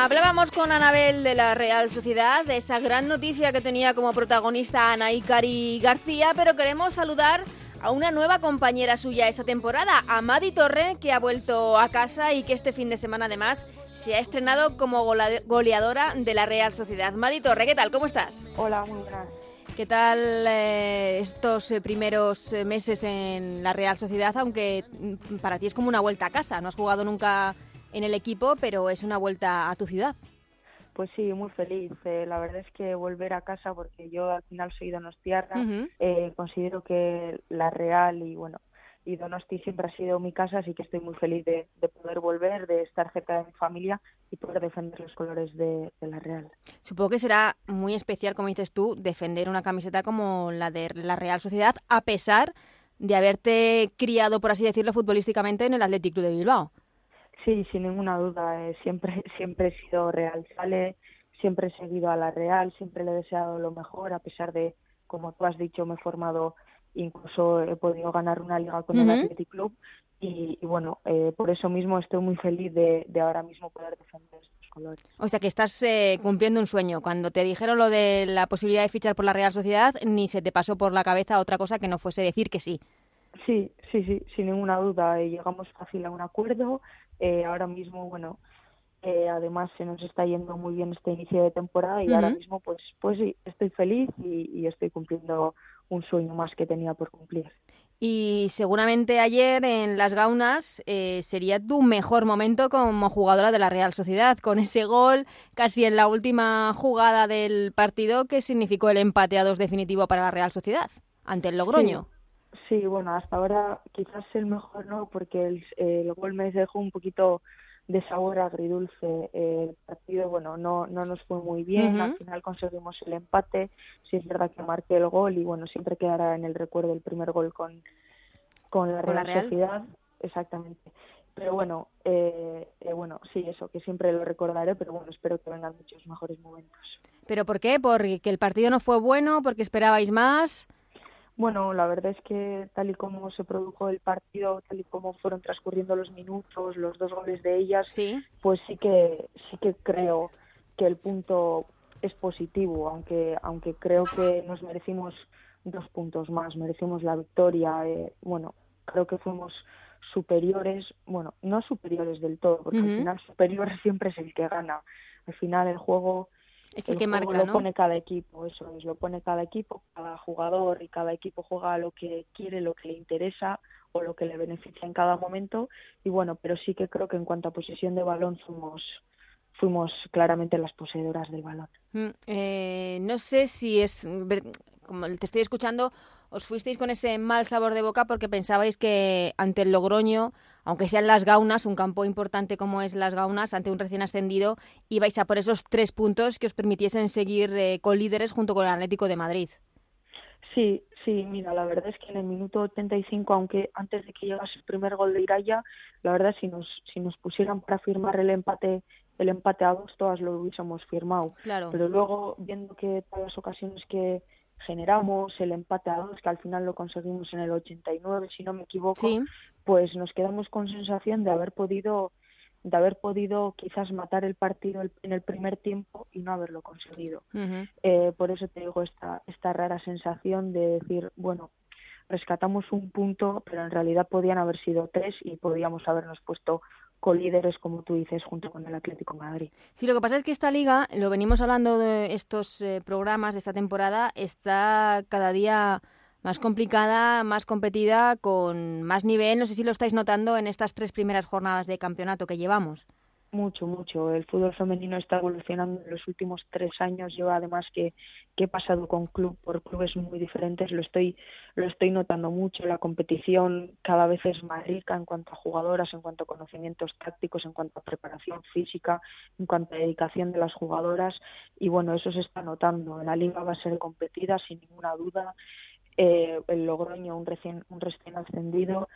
Hablábamos con Anabel de la Real Sociedad, de esa gran noticia que tenía como protagonista Ana Icari García, pero queremos saludar a una nueva compañera suya esta temporada, a Madi Torre, que ha vuelto a casa y que este fin de semana además se ha estrenado como goleadora de la Real Sociedad. Madi Torre, ¿qué tal? ¿Cómo estás? Hola, muy bien. ¿Qué tal eh, estos eh, primeros eh, meses en la Real Sociedad? Aunque mm, para ti es como una vuelta a casa, no has jugado nunca en el equipo, pero es una vuelta a tu ciudad. Pues sí, muy feliz. Eh, la verdad es que volver a casa, porque yo al final soy donostiarra, eh, considero que la Real y bueno y Donosti siempre ha sido mi casa, así que estoy muy feliz de, poder volver, de estar cerca de mi familia y poder defender los colores de, de, la Real. Supongo que será muy especial, como dices tú, defender una camiseta como la de la Real Sociedad, a pesar de haberte criado, por así decirlo, futbolísticamente en el Athletic Club de Bilbao. Sí, sin ninguna duda. Eh, siempre, siempre he sido Real Sale, siempre he seguido a la Real, siempre le he deseado lo mejor, a pesar de, como tú has dicho, me he formado, incluso he podido ganar una liga con el Athletic Club. Y, bueno, eh, por eso mismo estoy muy feliz de, ahora mismo poder defender estos colores. O sea que estás eh, cumpliendo un sueño. Cuando te dijeron lo de la posibilidad de fichar por la Real Sociedad, ni se te pasó por la cabeza otra cosa que no fuese decir que sí. Sí, sí, sí, sin ninguna duda. Llegamos fácil a un acuerdo. Eh, ahora mismo, bueno, eh, además se nos está yendo muy bien este inicio de temporada y ahora mismo, pues, pues sí, estoy feliz y, estoy cumpliendo un sueño más que tenía por cumplir. Y seguramente ayer en las Gaunas eh, sería tu mejor momento como jugadora de la Real Sociedad, con ese gol casi en la última jugada del partido que significó el empate a dos definitivo para la Real Sociedad ante el Logroño. Sí, bueno, hasta ahora quizás el mejor no, porque el, el gol me dejó un poquito de sabor agridulce. El partido, bueno, no, no nos fue muy bien, al final conseguimos el empate, sí es verdad que marqué el gol y bueno, siempre quedará en el recuerdo el primer gol con, con la Real, Sociedad, exactamente. Pero bueno, eh, eh, bueno, sí, eso, que siempre lo recordaré, pero bueno, espero que vengan muchos mejores momentos. ¿Pero por qué? ¿Porque el partido no fue bueno? ¿Porque esperabais más? Bueno, la verdad es que tal y como se produjo el partido, tal y como fueron transcurriendo los minutos, los dos goles de ellas, pues sí que sí que creo que el punto es positivo, aunque aunque creo que nos merecimos dos puntos más, merecimos la victoria. Eh, bueno, creo que fuimos superiores, bueno, no superiores del todo, porque al final superior siempre es el que gana. Al final el juego es el, que marca, lo pone cada equipo, eso es, lo pone cada equipo, cada jugador y cada equipo juega lo que quiere, lo que le interesa o lo que le beneficia en cada momento y bueno, pero sí que creo que en cuanto a posición de balón fuimos fuimos claramente las poseedoras del balón. Mm, eh, no sé si es, como te estoy escuchando, os fuisteis con ese mal sabor de boca porque pensabais que ante el Logroño, aunque sean las Gaunas, un campo importante como es las Gaunas, ante un recién ascendido, ibais a por esos tres puntos que os permitiesen seguir eh, con líderes junto con el Atlético de Madrid. Sí, sí, mira, la verdad es que en el minuto 85, aunque antes de que llegase el primer gol de Iraya, la verdad si nos si nos pusieran para firmar el empate el empate a dos, todas lo hubiésemos firmado. Claro. Pero luego, viendo que todas las ocasiones que generamos, el empate a dos, que al final lo conseguimos en el 89, si no me equivoco, pues nos quedamos con sensación de haber podido de haber podido quizás matar el partido en el primer tiempo y no haberlo conseguido. eh, por eso te digo esta, esta rara sensación de decir, bueno, rescatamos un punto, pero en realidad podían haber sido tres y podíamos habernos puesto líderes, como tú dices, junto con el Atlético Madrid. Sí, lo que pasa es que esta liga, lo venimos hablando de estos eh, programas de esta temporada, está cada día más complicada, más competida, con más nivel. No sé si lo estáis notando en estas tres primeras jornadas de campeonato que llevamos. Mucho, mucho. El fútbol femenino está evolucionando en los últimos tres años. Yo, además, que, que he pasado con club por clubes muy diferentes, lo estoy, lo estoy notando mucho. La competición cada vez es más rica en cuanto a jugadoras, en cuanto a conocimientos tácticos, en cuanto a preparación física, en cuanto a dedicación de las jugadoras. Y bueno, eso se está notando. La liga va a ser competida, sin ninguna duda. Eh, el Logroño, un recién, un recién ascendido.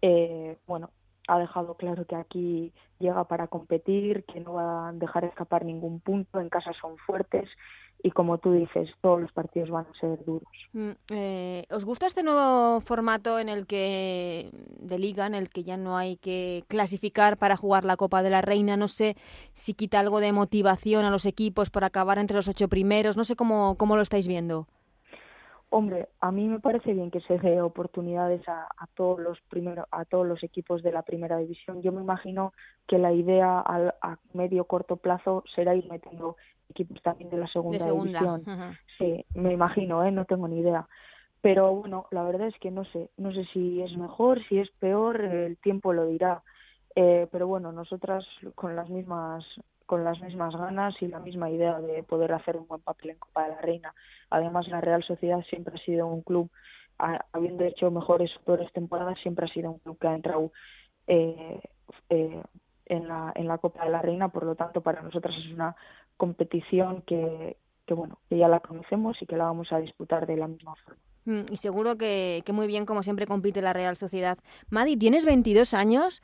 Eh, bueno, ha dejado claro que aquí llega para competir, que no va a dejar escapar ningún punto, en casa son fuertes y como tú dices, todos los partidos van a ser duros. Mm, eh, ¿Os gusta este nuevo formato en el que de liga, en el que ya no hay que clasificar para jugar la Copa de la Reina? No sé si quita algo de motivación a los equipos por acabar entre los ocho primeros, no sé cómo, cómo lo estáis viendo. Hombre, a mí me parece bien que se dé oportunidades a, todos los primeros, a todos los equipos de la primera división. Yo me imagino que la idea a, medio corto plazo será ir metiendo equipos también de la segunda, división. Sí, me imagino, ¿eh? no tengo ni idea. Pero bueno, la verdad es que no sé, no sé si es mejor, si es peor, el tiempo lo dirá. Eh, pero bueno, nosotras con las mismas con las mismas ganas y la misma idea de poder hacer un buen papel en Copa de la Reina. Además, la Real Sociedad siempre ha sido un club, habiendo hecho mejores o peores temporadas, siempre ha sido un club que ha entrado eh, eh, en, la, en la Copa de la Reina. Por lo tanto, para nosotras es una competición que, que, bueno, que ya la conocemos y que la vamos a disputar de la misma forma. Mm, y seguro que, que muy bien, como siempre, compite la Real Sociedad. Madi, tienes 22 años.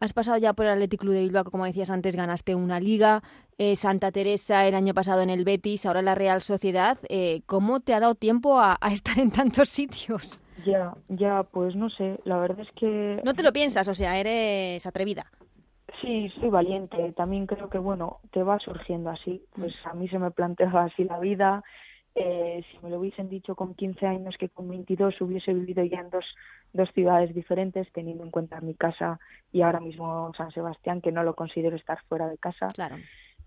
Has pasado ya por el Athletic Club de Bilbao, como decías antes, ganaste una liga, eh, Santa Teresa el año pasado en el Betis, ahora la Real Sociedad. Eh, ¿Cómo te ha dado tiempo a, estar en tantos sitios? Ya, ya, pues no sé, la verdad es que... No te lo piensas, o sea, eres atrevida. Sí, soy valiente. También creo que, bueno, te va surgiendo así. Pues a mí se me plantea así la vida. Eh, si me lo hubiesen dicho con 15 años que con 22 hubiese vivido ya en dos, dos ciudades diferentes, teniendo en cuenta mi casa y ahora mismo San Sebastián, que no lo considero estar fuera de casa. Claro.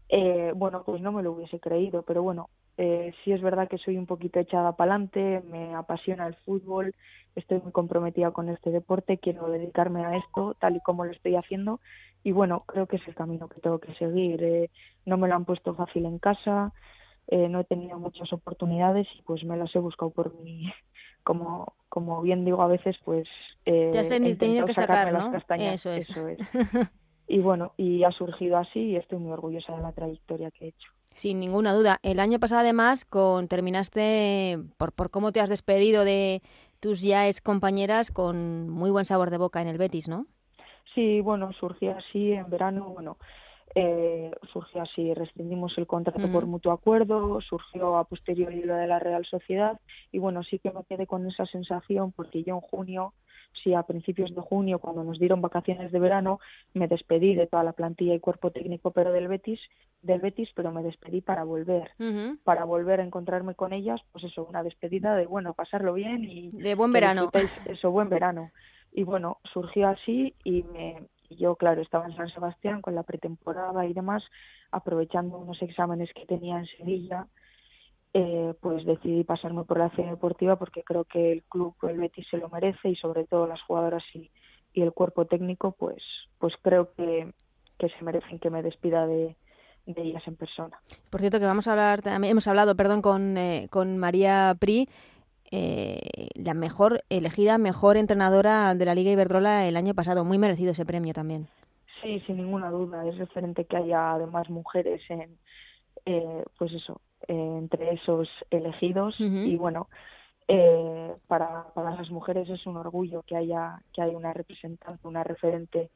Eh, bueno, pues no me lo hubiese creído, pero bueno, eh, sí es verdad que soy un poquito echada para adelante, me apasiona el fútbol, estoy muy comprometida con este deporte, quiero dedicarme a esto tal y como lo estoy haciendo y bueno, creo que es el camino que tengo que seguir. Eh, no me lo han puesto fácil en casa, eh, no he tenido muchas oportunidades y pues me las he buscado por mí como como bien digo a veces pues eh, te has tenido que sacar ¿no? eso es, eso es. y bueno y ha surgido así y estoy muy orgullosa de la trayectoria que he hecho. Sin ninguna duda. El año pasado además con terminaste por por cómo te has despedido de tus ya ex compañeras con muy buen sabor de boca en el Betis no sí bueno surgió así en verano. Bueno eh, surgió así, rescindimos el contrato por mutuo acuerdo, surgió a posteriori lo de la Real Sociedad y bueno, sí que me quedé con esa sensación porque yo en junio, sí, a principios de junio, cuando nos dieron vacaciones de verano, me despedí de toda la plantilla y cuerpo técnico, pero del Betis, del Betis, pero me despedí para volver, para volver a encontrarme con ellas, pues eso, una despedida de bueno, pasarlo bien y de buen verano, eso, buen verano. Y bueno, surgió así y me, y yo, claro, estaba en San Sebastián con la pretemporada y demás, aprovechando unos exámenes que tenía en Sevilla, eh, pues decidí pasarme por la acción deportiva porque creo que el club, el Betis, se lo merece y sobre todo las jugadoras y, y el cuerpo técnico, pues, pues creo que, que se merecen que me despida de, ellas en persona. Por cierto, que vamos a hablar, hemos hablado, perdón, con, eh, con María Pri, eh, la mejor elegida, mejor entrenadora de la Liga Iberdrola el año pasado. Muy merecido ese premio también. Sí, sin ninguna duda. Es referente que haya además mujeres en, eh, pues eso, entre esos elegidos. Y bueno, eh, para, para las mujeres es un orgullo que haya, que haya una representante, una referente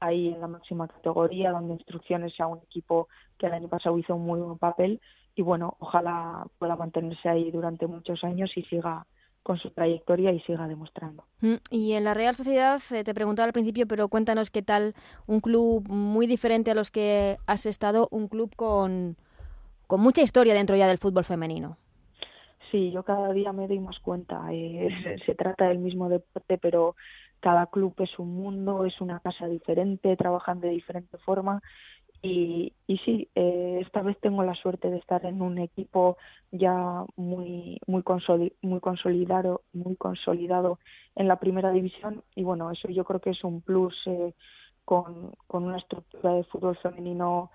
ahí en la máxima categoría, donde Instrucciones sea un equipo que el año pasado hizo un muy buen papel y bueno, ojalá pueda mantenerse ahí durante muchos años y siga con su trayectoria y siga demostrando. Mm, y en la Real Sociedad, eh, te preguntaba al principio, pero cuéntanos qué tal un club muy diferente a los que has estado, un club con, con mucha historia dentro ya del fútbol femenino. Sí, yo cada día me doy más cuenta. Eh, se trata del mismo deporte, pero cada club es un mundo, es una casa diferente, trabajan de diferente forma y, y sí, eh, esta vez tengo la suerte de estar en un equipo ya muy muy, muy consolidado, muy consolidado en la primera división y bueno, eso yo creo que es un plus eh, con, con una estructura de fútbol femenino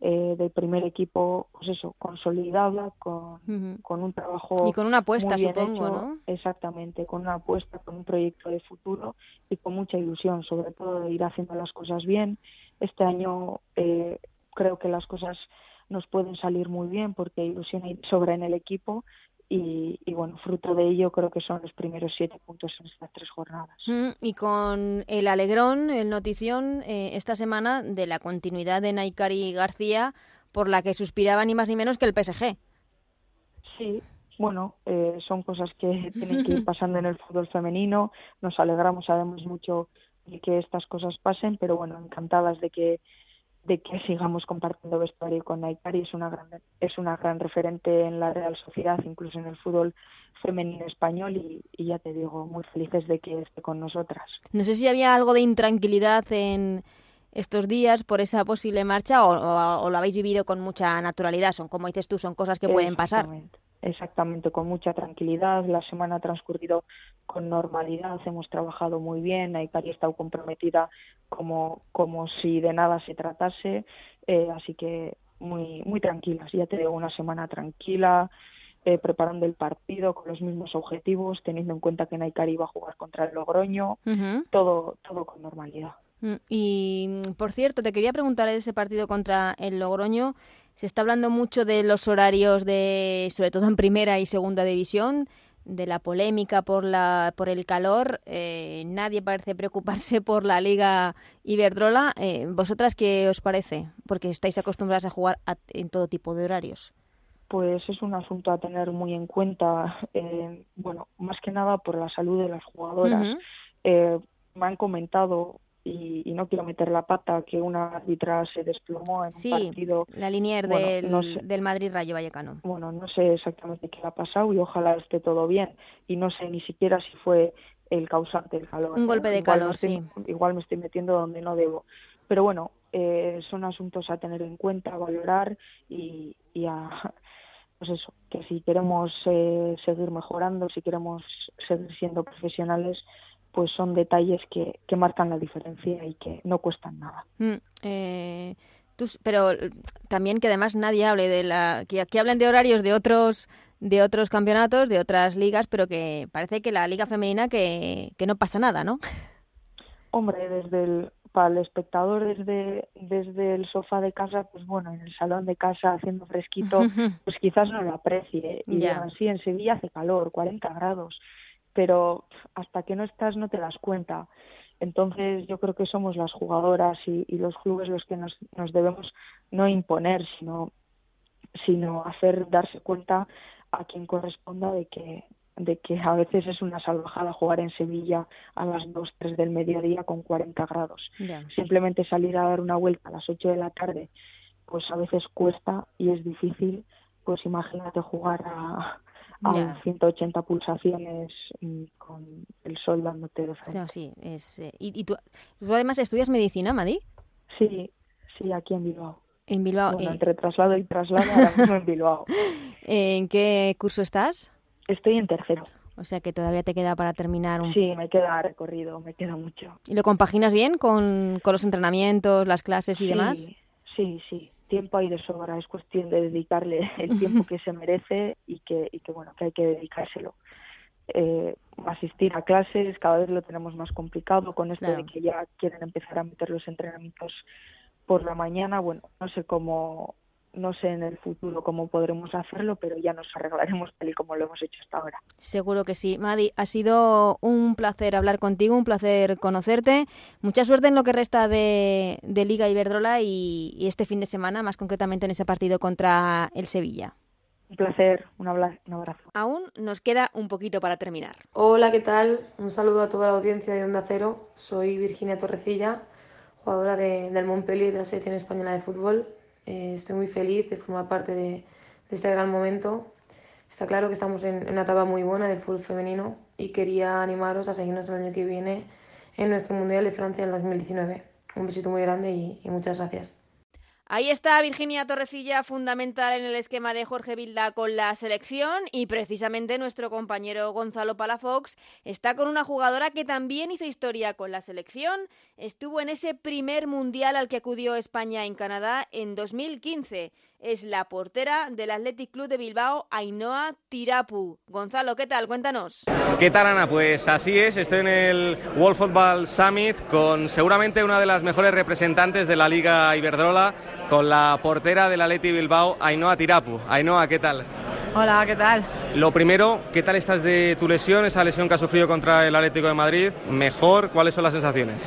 eh, del primer equipo, pues eso, consolidada, con, con un trabajo. Y con una apuesta, supongo, ¿no? Exactamente, con una apuesta, con un proyecto de futuro y con mucha ilusión, sobre todo de ir haciendo las cosas bien. Este año eh, creo que las cosas nos pueden salir muy bien porque ilusión sobra en el equipo y, bueno, fruto de ello creo que son los primeros siete puntos en estas tres jornadas. Mm, y con el alegrón, el notición, eh, esta semana de la continuidad de Naikari García, por la que suspiraba ni más ni menos que el PSG. Sí, bueno, eh, son cosas que tienen que ir pasando en el fútbol femenino. Nos alegramos, sabemos mucho de que estas cosas pasen, pero bueno, encantadas de que de que sigamos compartiendo vestuario con Naikari es una gran es una gran referente en la Real Sociedad incluso en el fútbol femenino español y, ya te digo muy felices de que esté con nosotras. No sé si había algo de intranquilidad en estos días por esa posible marcha o, lo habéis vivido con mucha naturalidad son como dices tú son cosas que pueden pasar exactamente con mucha tranquilidad. La semana ha transcurrido con normalidad, hemos trabajado muy bien, Aikari ha estado comprometida como, como si de nada se tratase, eh, así que muy, muy tranquilas. Ya te digo, una semana tranquila, eh, preparando el partido con los mismos objetivos, teniendo en cuenta que Naikari iba a jugar contra el Logroño, todo, todo con normalidad. Mm, y por cierto, te quería preguntar de ese partido contra el Logroño. Se está hablando mucho de los horarios de, sobre todo en primera y segunda división, de la polémica por la por el calor. Eh, nadie parece preocuparse por la Liga Iberdrola. Eh, ¿Vosotras qué os parece? Porque estáis acostumbradas a jugar en todo tipo de horarios. Pues es un asunto a tener muy en cuenta. Eh, bueno, más que nada por la salud de las jugadoras. me han comentado y, no quiero meter la pata que una árbitra se desplomó en un partido. La línea del, del Madrid Rayo Vallecano. Bueno, no sé exactamente qué ha pasado y ojalá esté todo bien. Y no sé ni siquiera si fue el causante del calor. Un golpe de calor, sí. Igual me estoy metiendo donde no debo. Pero bueno, eh, son asuntos a tener en cuenta, a valorar y, y a, pues eso, que si queremos eh, seguir mejorando, si queremos seguir siendo profesionales, pues son detalles que, que marcan la diferencia y que no cuestan nada. Mm, eh, pero eh, también que además nadie hable de la que, aquí hablen de horarios de otros de otros campeonatos, de otras ligas, pero que parece que la liga femenina que, que no pasa nada, ¿no? Hombre, desde el para el espectador desde desde el sofá de casa, pues bueno, en el salón de casa haciendo fresquito, pues quizás no lo aprecie. Y así en Sevilla hace calor, 40 grados pero hasta que no estás no te das cuenta. Entonces yo creo que somos las jugadoras y, los clubes los que nos, nos debemos no imponer, sino, sino hacer darse cuenta a quien corresponda de que de que a veces es una salvajada jugar en Sevilla a las 2, 3 del mediodía con 40 grados. Simplemente salir a dar una vuelta a las 8 de la tarde, pues a veces cuesta y es difícil, pues imagínate jugar a, a 180 pulsaciones mm, con el sol dándote de frente. sí, es, eh, ¿y, tú, además estudias medicina, Madi? Sí, sí, aquí en Bilbao. En Bilbao. Bueno, eh. entre traslado y traslado, ahora mismo en Bilbao. ¿En qué curso estás? Estoy en tercero. O sea que todavía te queda para terminar un... Sí, me queda recorrido, me queda mucho. ¿Y lo compaginas bien con, con los entrenamientos, las clases y demás? Sí, sí, tiempo hay de sobra, es cuestión de dedicarle el tiempo que se merece y que, y que bueno, que hay que dedicárselo. Eh, asistir a clases cada vez lo tenemos más complicado con esto de que ya quieren empezar a meter los entrenamientos por la mañana. Bueno, no sé cómo, no sé en el futuro cómo podremos hacerlo, pero ya nos arreglaremos tal y como lo hemos hecho hasta ahora. Seguro que sí. Madi, ha sido un placer hablar contigo, un placer conocerte. Mucha suerte en lo que resta de, Liga Iberdrola y, este fin de semana, más concretamente en ese partido contra el Sevilla. Un placer, un abrazo. Aún nos queda un poquito para terminar. Hola, ¿qué tal? Un saludo a toda la audiencia de Onda Cero. Soy Virginia Torrecilla, jugadora de, del Montpellier de la Selección Española de Fútbol eh, estoy muy feliz de formar parte de, este gran momento. Está claro que estamos en, una etapa muy buena del fútbol femenino y quería animaros a seguirnos el año que viene en nuestro Mundial de Francia en 2019. Un besito muy grande y muchas gracias. Ahí está Virginia Torrecilla, fundamental en el esquema de Jorge Vilda con la selección. Y precisamente nuestro compañero Gonzalo Palafox está con una jugadora que también hizo historia con la selección, estuvo en ese primer mundial al que acudió España en Canadá en 2015 es la portera del Athletic Club de Bilbao, Ainhoa Tirapu. Gonzalo, ¿qué tal? Cuéntanos. ¿Qué tal, Ana? Pues así es, estoy en el World Football Summit con seguramente una de las mejores representantes de la Liga Iberdrola, con la portera del Athletic Bilbao, Ainhoa Tirapu. Ainhoa, ¿qué tal? Hola, ¿qué tal? Lo primero, ¿qué tal estás de tu lesión, esa lesión que has sufrido contra el Atlético de Madrid? ¿Mejor? ¿Cuáles son las sensaciones?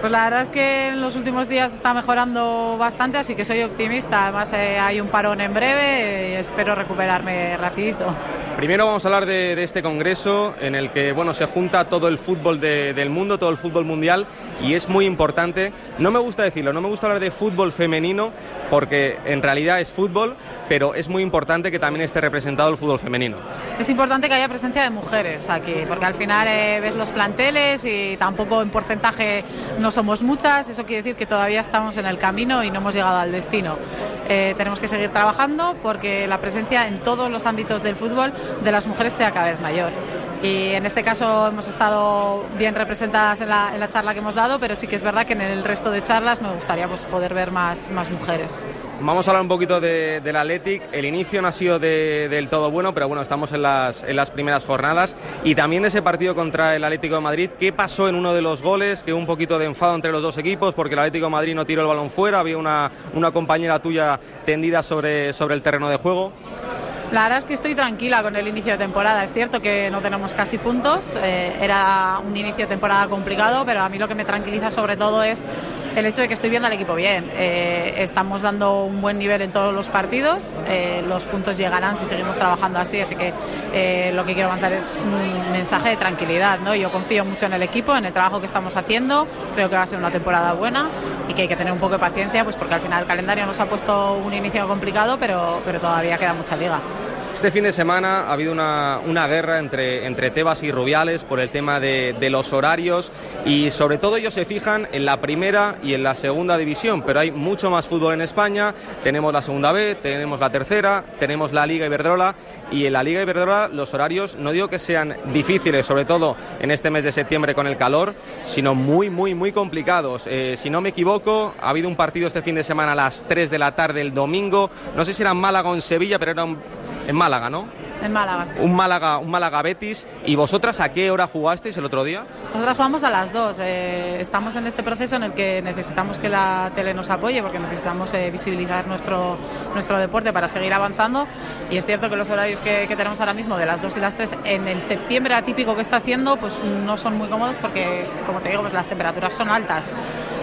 Pues la verdad es que en los últimos días está mejorando bastante, así que soy optimista. Además eh, hay un parón en breve y espero recuperarme rapidito. Primero vamos a hablar de, este congreso en el que bueno, se junta todo el fútbol del mundo, todo el fútbol mundial y es muy importante. No me gusta decirlo, no me gusta hablar de fútbol femenino porque en realidad es fútbol, pero es muy importante que también esté representado el fútbol femenino. Es importante que haya presencia de mujeres aquí, porque al final eh, ves los planteles y tampoco en porcentaje no somos muchas, eso quiere decir que todavía estamos en el camino y no hemos llegado al destino. Eh, tenemos que seguir trabajando porque la presencia en todos los ámbitos del fútbol de las mujeres sea cada vez mayor y en este caso hemos estado bien representadas en la, charla que hemos dado, pero sí que es verdad que en el resto de charlas me gustaría pues, poder ver más, mujeres. Vamos a hablar un poquito de, del Athletic. El inicio no ha sido del todo bueno, pero bueno, estamos en las, en las primeras jornadas. Y también de ese partido contra el Atlético de Madrid, ¿qué pasó en uno de los goles? Que hubo un poquito de enfado entre los dos equipos porque el Atlético de Madrid no tiró el balón fuera, había una, compañera tuya tendida sobre el terreno de juego. La verdad es que estoy tranquila con el inicio de temporada. Es cierto que no tenemos casi puntos, eh, era un inicio de temporada complicado, pero a mí lo que me tranquiliza sobre todo es el hecho de que estoy viendo al equipo bien. Eh, estamos dando un buen nivel en todos los partidos, eh, los puntos llegarán si seguimos trabajando así, así que lo que quiero mandar es un mensaje de tranquilidad. ¿no? Yo confío mucho en el equipo, en el trabajo que estamos haciendo, creo que va a ser una temporada buena y que hay que tener un poco de paciencia, pues porque al final el calendario nos ha puesto un inicio complicado, pero, pero todavía queda mucha liga. Este fin de semana ha habido una, guerra entre, Tebas y Rubiales por el tema de, de, los horarios y sobre todo ellos se fijan en la primera y en la segunda división, pero hay mucho más fútbol en España, tenemos la segunda B, tenemos la tercera, tenemos la Liga Iberdrola y en la Liga Iberdrola los horarios no digo que sean difíciles, sobre todo en este mes de septiembre con el calor, sino muy, muy, muy complicados. Eh, si no me equivoco, ha habido un partido este fin de semana a las 3 de la tarde el domingo, no sé si era Málaga o en Sevilla, pero era un en Málaga, ¿no? En Málaga, sí. Un Málaga, un Málaga Betis. ¿Y vosotras a qué hora jugasteis el otro día? Nosotras jugamos a las dos. Eh, estamos en este proceso en el que necesitamos que la tele nos apoye porque necesitamos eh, visibilizar nuestro, nuestro deporte para seguir avanzando. Y es cierto que los horarios que, tenemos ahora mismo de las dos y las tres en el septiembre atípico que está haciendo pues no son muy cómodos porque, como te digo, pues las temperaturas son altas.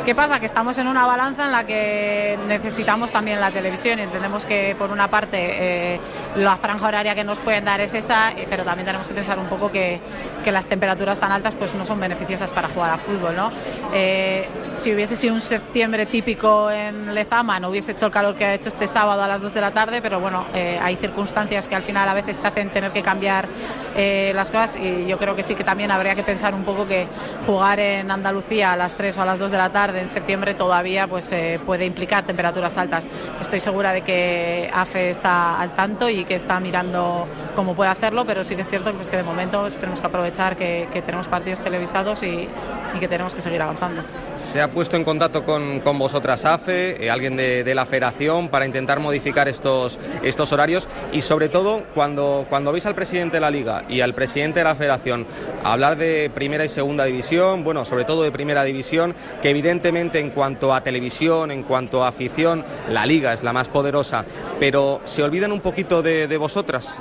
¿Qué pasa? Que estamos en una balanza en la que necesitamos también la televisión y entendemos que por una parte eh, la franja horaria que nos pueden dar es esa, eh, pero también tenemos que pensar un poco que, que, las temperaturas tan altas pues no son beneficiosas para jugar a fútbol. ¿no? Eh, si hubiese sido un septiembre típico en Lezama no hubiese hecho el calor que ha hecho este sábado a las 2 de la tarde, pero bueno, hay circunstancias que al final a veces te hacen tener que cambiar las cosas y yo creo que sí que también habría que pensar un poco que jugar en Andalucía a las 3 o a las 2 de la tarde en septiembre todavía pues eh, puede implicar temperaturas altas. Estoy segura de que AFE está al tanto y que está mirando como puede hacerlo, pero sí que es cierto que, pues, que de momento tenemos que aprovechar que, tenemos partidos televisados y, que tenemos que seguir avanzando. ¿Se ha puesto en contacto con, con vosotras AFE, eh, alguien de, de, la federación, para intentar modificar estos, estos horarios? Y sobre todo, cuando, cuando veis al presidente de la liga y al presidente de la federación hablar de primera y segunda división, bueno, sobre todo de primera división, que evidentemente en cuanto a televisión, en cuanto a afición, la liga es la más poderosa, pero ¿se olvidan un poquito de, de vosotras?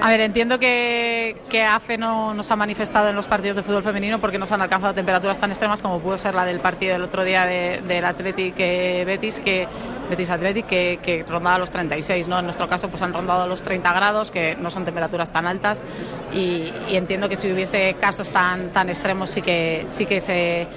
A ver, entiendo que, que AFE no nos ha manifestado en los partidos de fútbol femenino porque nos han alcanzado temperaturas tan extremas como pudo ser la del partido del otro día del Athletic eh, Betis, que Betis Athletic, que, que, rondaba los 36, ¿no? En nuestro caso, pues han rondado los 30 grados, que no son temperaturas tan altas, y, entiendo que si hubiese casos tan, tan extremos sí que, sí que se,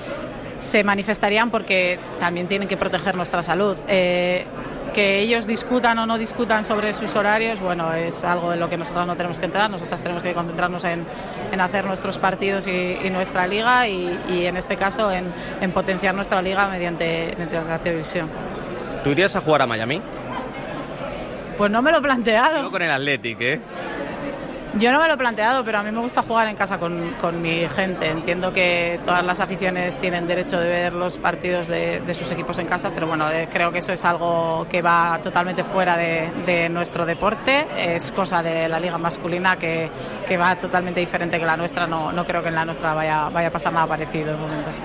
se manifestarían porque también tienen que proteger nuestra salud. Eh, que ellos discutan o no discutan sobre sus horarios, bueno, es algo en lo que nosotros no tenemos que entrar, nosotras tenemos que concentrarnos en, en hacer nuestros partidos y, nuestra liga y, y, en este caso en, en potenciar nuestra liga mediante, mediante, la televisión. ¿Tú irías a jugar a Miami? Pues no me lo he planteado. No con el Athletic, ¿eh? Yo no me lo he planteado, pero a mí me gusta jugar en casa con, con mi gente. Entiendo que todas las aficiones tienen derecho de ver los partidos de, de sus equipos en casa, pero bueno, eh, creo que eso es algo que va totalmente fuera de, de, nuestro deporte. Es cosa de la liga masculina que, que va totalmente diferente que la nuestra. No, no, creo que en la nuestra vaya, vaya a pasar nada parecido.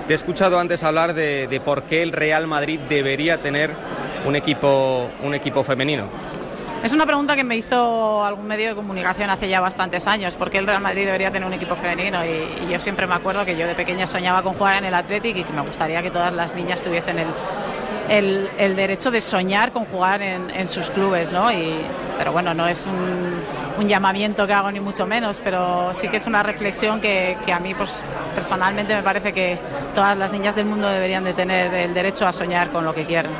Te he escuchado antes hablar de, de por qué el Real Madrid debería tener un equipo, un equipo femenino. Es una pregunta que me hizo algún medio de comunicación hace ya bastantes años, porque el Real Madrid debería tener un equipo femenino y, yo siempre me acuerdo que yo de pequeña soñaba con jugar en el Athletic y que me gustaría que todas las niñas tuviesen el, derecho de soñar con jugar en, sus clubes, ¿no? Y, pero bueno, no es un, un, llamamiento que hago ni mucho menos, pero sí que es una reflexión que, que a mí pues, personalmente me parece que todas las niñas del mundo deberían de tener el derecho a soñar con lo que quieran.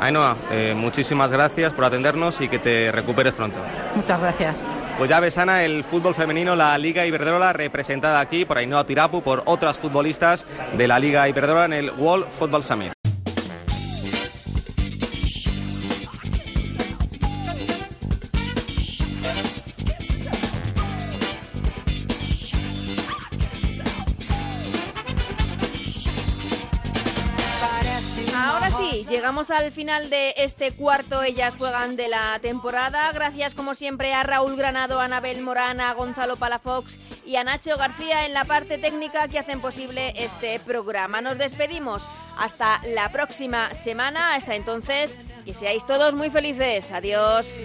Ainhoa, eh, muchísimas gracias por atendernos y que te recuperes pronto. Muchas gracias. Pues ya ves, Ana, el fútbol femenino, la Liga Iberdrola, representada aquí por Ainhoa Tirapu, por otras futbolistas de la Liga Iberdrola en el World Football Summit. Al final de este cuarto Ellas Juegan de la temporada. Gracias como siempre a Raúl Granado, a Anabel Morana, a Gonzalo Palafox y a Nacho García en la parte técnica que hacen posible este programa. Nos despedimos hasta la próxima semana. Hasta entonces, que seáis todos muy felices. Adiós.